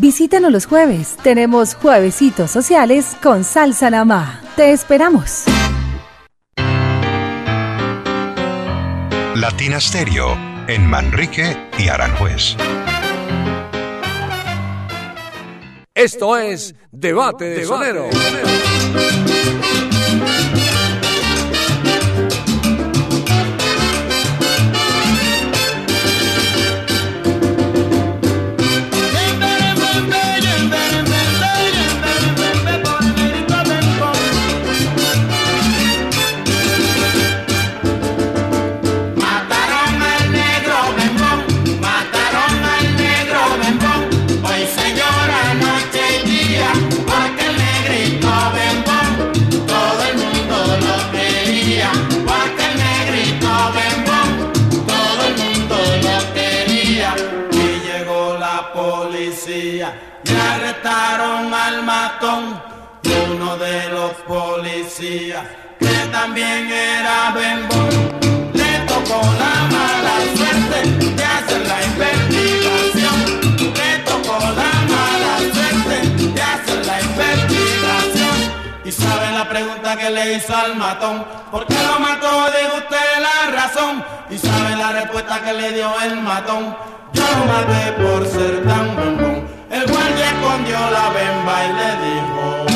Visítanos los jueves. Tenemos juevesitos sociales con Salsa Namá. Te esperamos. Latina Stereo en Manrique y Aranjuez. Esto es Debate de Sonero. Que también era bembón le tocó la mala suerte de hacer la investigación. Le tocó la mala suerte de hacer la investigación. Y sabe la pregunta que le hizo al matón, ¿por qué lo mató? Diga usted la razón. Y sabe la respuesta que le dio el matón, yo lo maté por ser tan bombón. El guardia escondió la bemba y le dijo.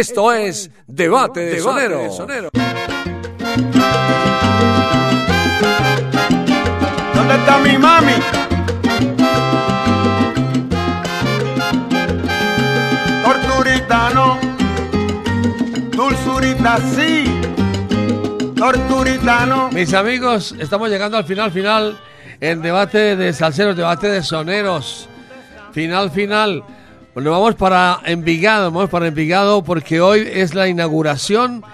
Esto es Debate de Sonero. ¿Dónde está mi mami? Torturita no, dulzurita sí, torturita no. Mis amigos, estamos llegando al final final en debate de salseros, debate de soneros. Final final. Bueno, vamos para Envigado, vamos para Envigado porque hoy es la inauguración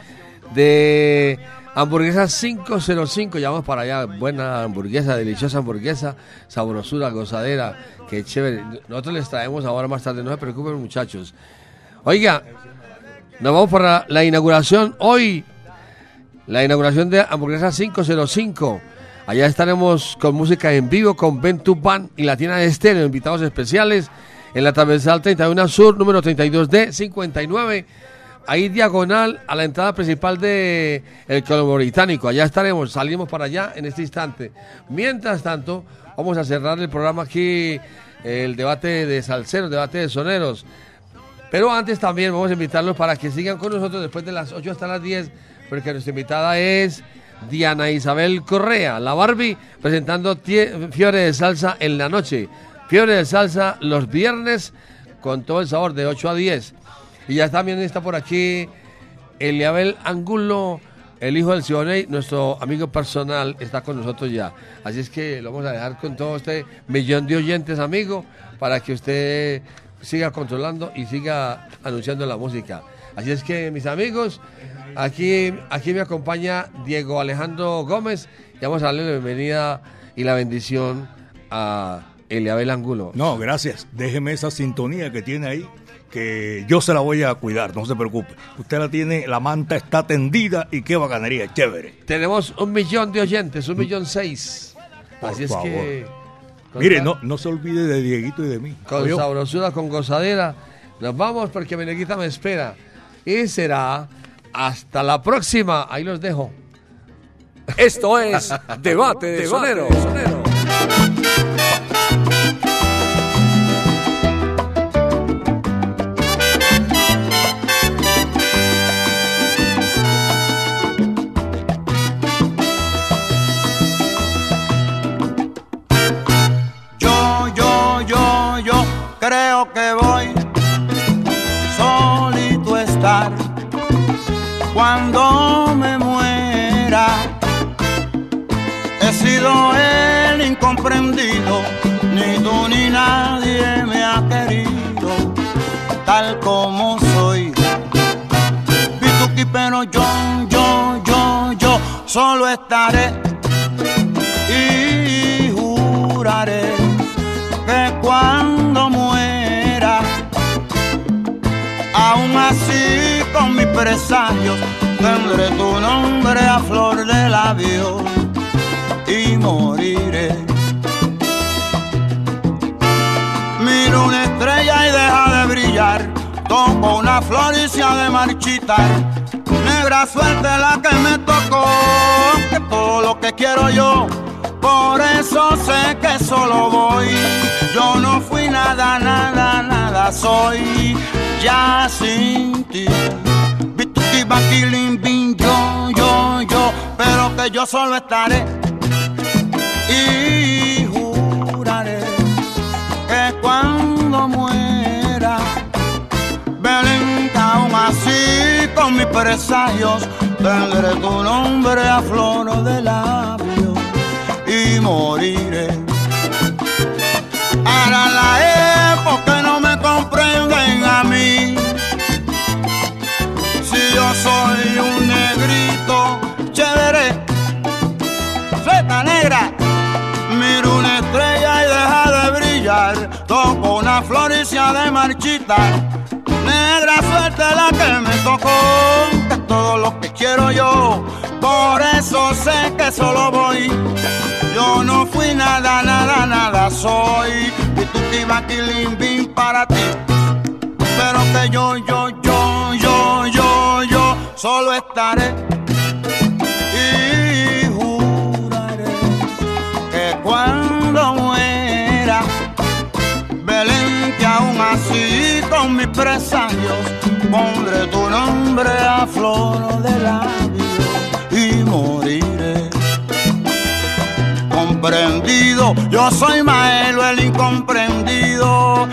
de hamburguesa 505. Ya vamos para allá. Buena hamburguesa, deliciosa hamburguesa, sabrosura, gozadera. Qué chévere. Nosotros les traemos ahora más tarde. No se preocupen, muchachos. Oiga, nos vamos para la inauguración hoy. La inauguración de hamburguesa 505. Allá estaremos con música en vivo con Ventu Band y Latina Estéreo, invitados especiales en la transversal 31 Sur, número 32D 59. Ahí diagonal a la entrada principal de el Colombo Británico. Allá estaremos, salimos para allá en este instante. Mientras tanto, vamos a cerrar el programa aquí, el debate de salseros, debate de soneros. Pero antes también vamos a invitarlos para que sigan con nosotros después de las 8 hasta las 10, porque nuestra invitada es Diana Isabel Correa, la Barbie, presentando Fiore de Salsa en la noche. Fiore de Salsa los viernes con todo el sabor de 8 a 10. Y ya también está por aquí Eliabel Angulo, el hijo del Sioney, nuestro amigo personal, está con nosotros ya. Así es que lo vamos a dejar con todo este millón de oyentes, amigo, para que usted siga controlando y siga anunciando la música. Así es que, mis amigos, aquí, aquí me acompaña Diego Alejandro Gómez y vamos a darle la bienvenida y la bendición a Eliabel Angulo. No, gracias. Déjeme esa sintonía que tiene ahí, que yo se la voy a cuidar, no se preocupe. Usted la tiene, la manta está tendida y qué bacanería, chévere. Tenemos un millón de oyentes, un millón seis. Por Así es que. Mire, no, no se olvide de Dieguito y de mí. Con ¿Oyó? sabrosura, con gozadera. Nos vamos porque Meneguita me espera. Y será hasta la próxima. Ahí los dejo. Esto es Debate de Sonero. Yo, solo estaré y juraré que cuando muera, aún así con mis presagios, tendré tu nombre a flor de labios y moriré. Miro una estrella y deja de brillar, toco una flor y se ha de marchitar. Negra suerte la que me tocó, que todo lo que quiero yo, por eso sé que solo voy. Yo no fui nada, nada, nada soy, ya sin ti. Bituki, baquilín, bin, yo, yo, yo, pero que yo solo estaré y juraré que cuando con mis presagios, tendré tu nombre a flor de labios y moriré. Ahora la época no me comprenden a mí. Si yo soy un negrito chévere, Zeta negra, miro una estrella y deja de brillar. Toco una flor de marchitar. Negra suerte la que me tocó, que es todo lo que quiero yo. Por eso sé que solo voy. Yo no fui nada, nada, nada soy. Y tú te para ti. Pero que yo, yo, yo, yo, yo, yo solo estaré con mis presagios, pondré tu nombre a flor de labios y moriré. Comprendido, yo soy Maelo el incomprendido.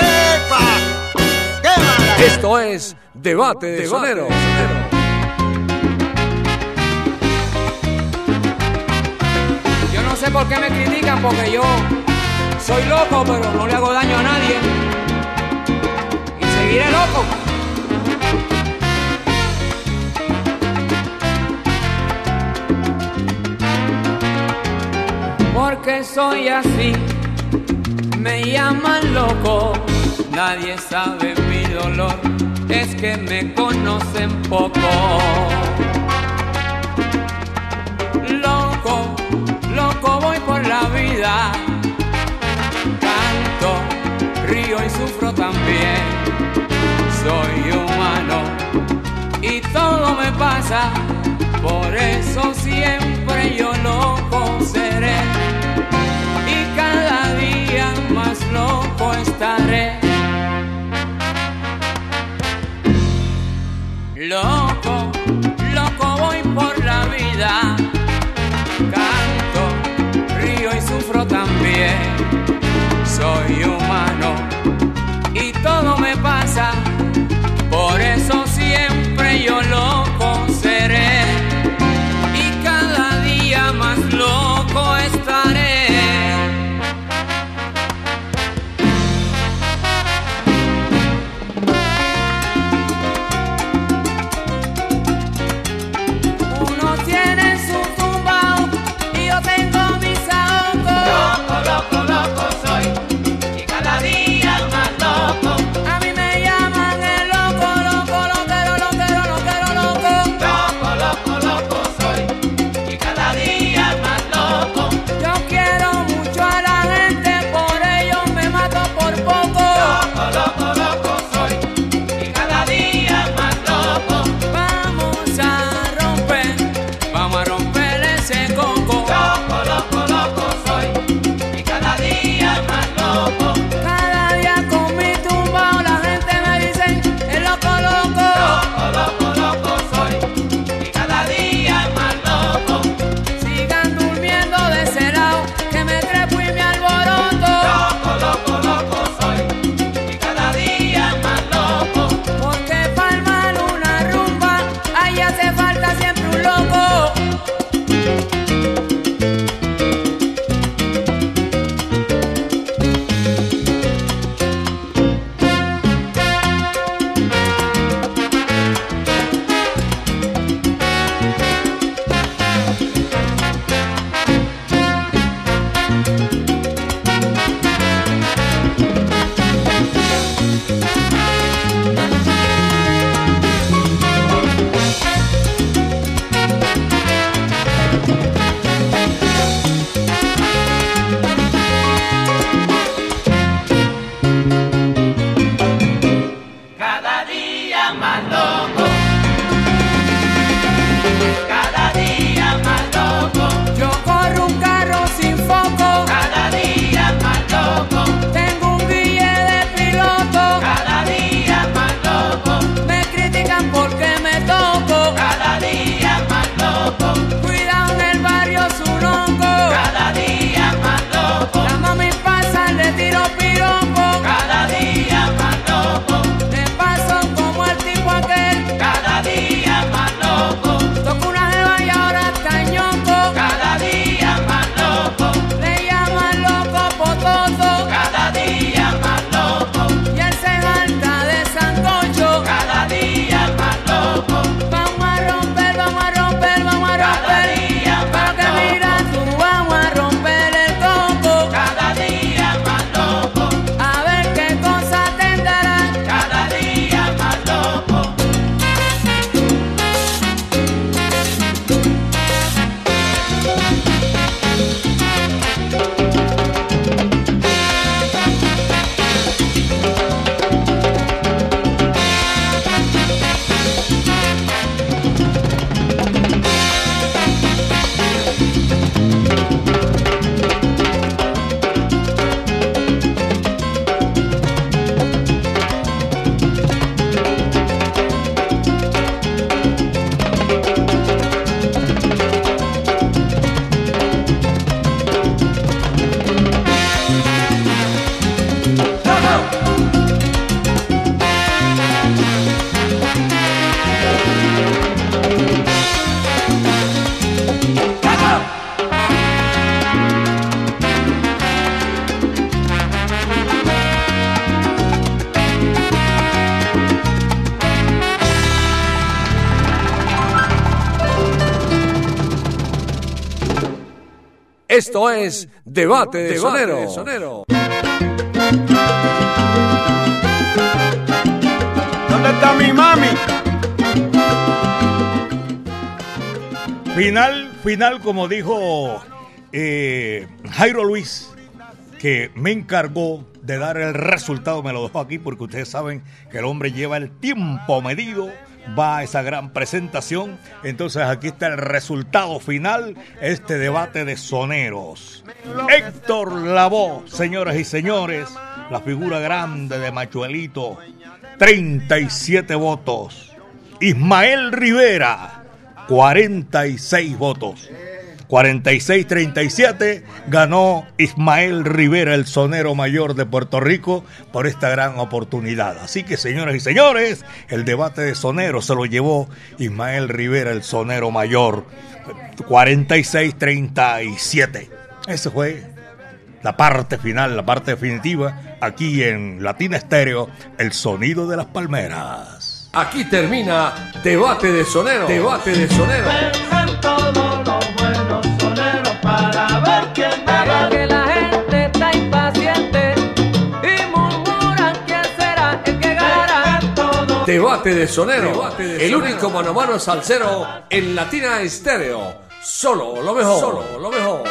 ¡Epa! ¡Qué mala! Esto es Debate de Sonero. Yo no sé por qué me critican, porque yo soy loco, pero no le hago daño a nadie. Y seguiré loco. Porque soy así, me llaman loco, nadie sabe mi dolor, es que me conocen poco. Sufro también, soy humano y todo me pasa, por eso siempre yo loco seré y cada día más loco estaré. Loco, loco voy por la vida, canto, río y sufro también, soy humano Esto es Debate de Sonero. ¿Dónde está mi mami? Final, final, como dijo eh, Jairo Luis, que me encargó de dar el resultado, me lo dejó aquí porque ustedes saben que el hombre lleva el tiempo medido, va a esa gran presentación. Entonces aquí está el resultado final, este debate de soneros. Héctor Lavoe, señoras y señores, la figura grande de Machuelito, 37 votos. Ismael Rivera, 46 votos. 46-37 ganó Ismael Rivera, el sonero mayor de Puerto Rico, por esta gran oportunidad. Así que, señoras y señores, el debate de soneros se lo llevó Ismael Rivera, el sonero mayor, 46-37. Esa fue la parte final, la parte definitiva, aquí en Latina Estéreo, el sonido de las palmeras. Aquí termina Debate de Sonero. Debate de Sonero. Debate de Sonero. el único mano a mano salsero en Latina Estéreo. Solo lo mejor. Solo lo mejor.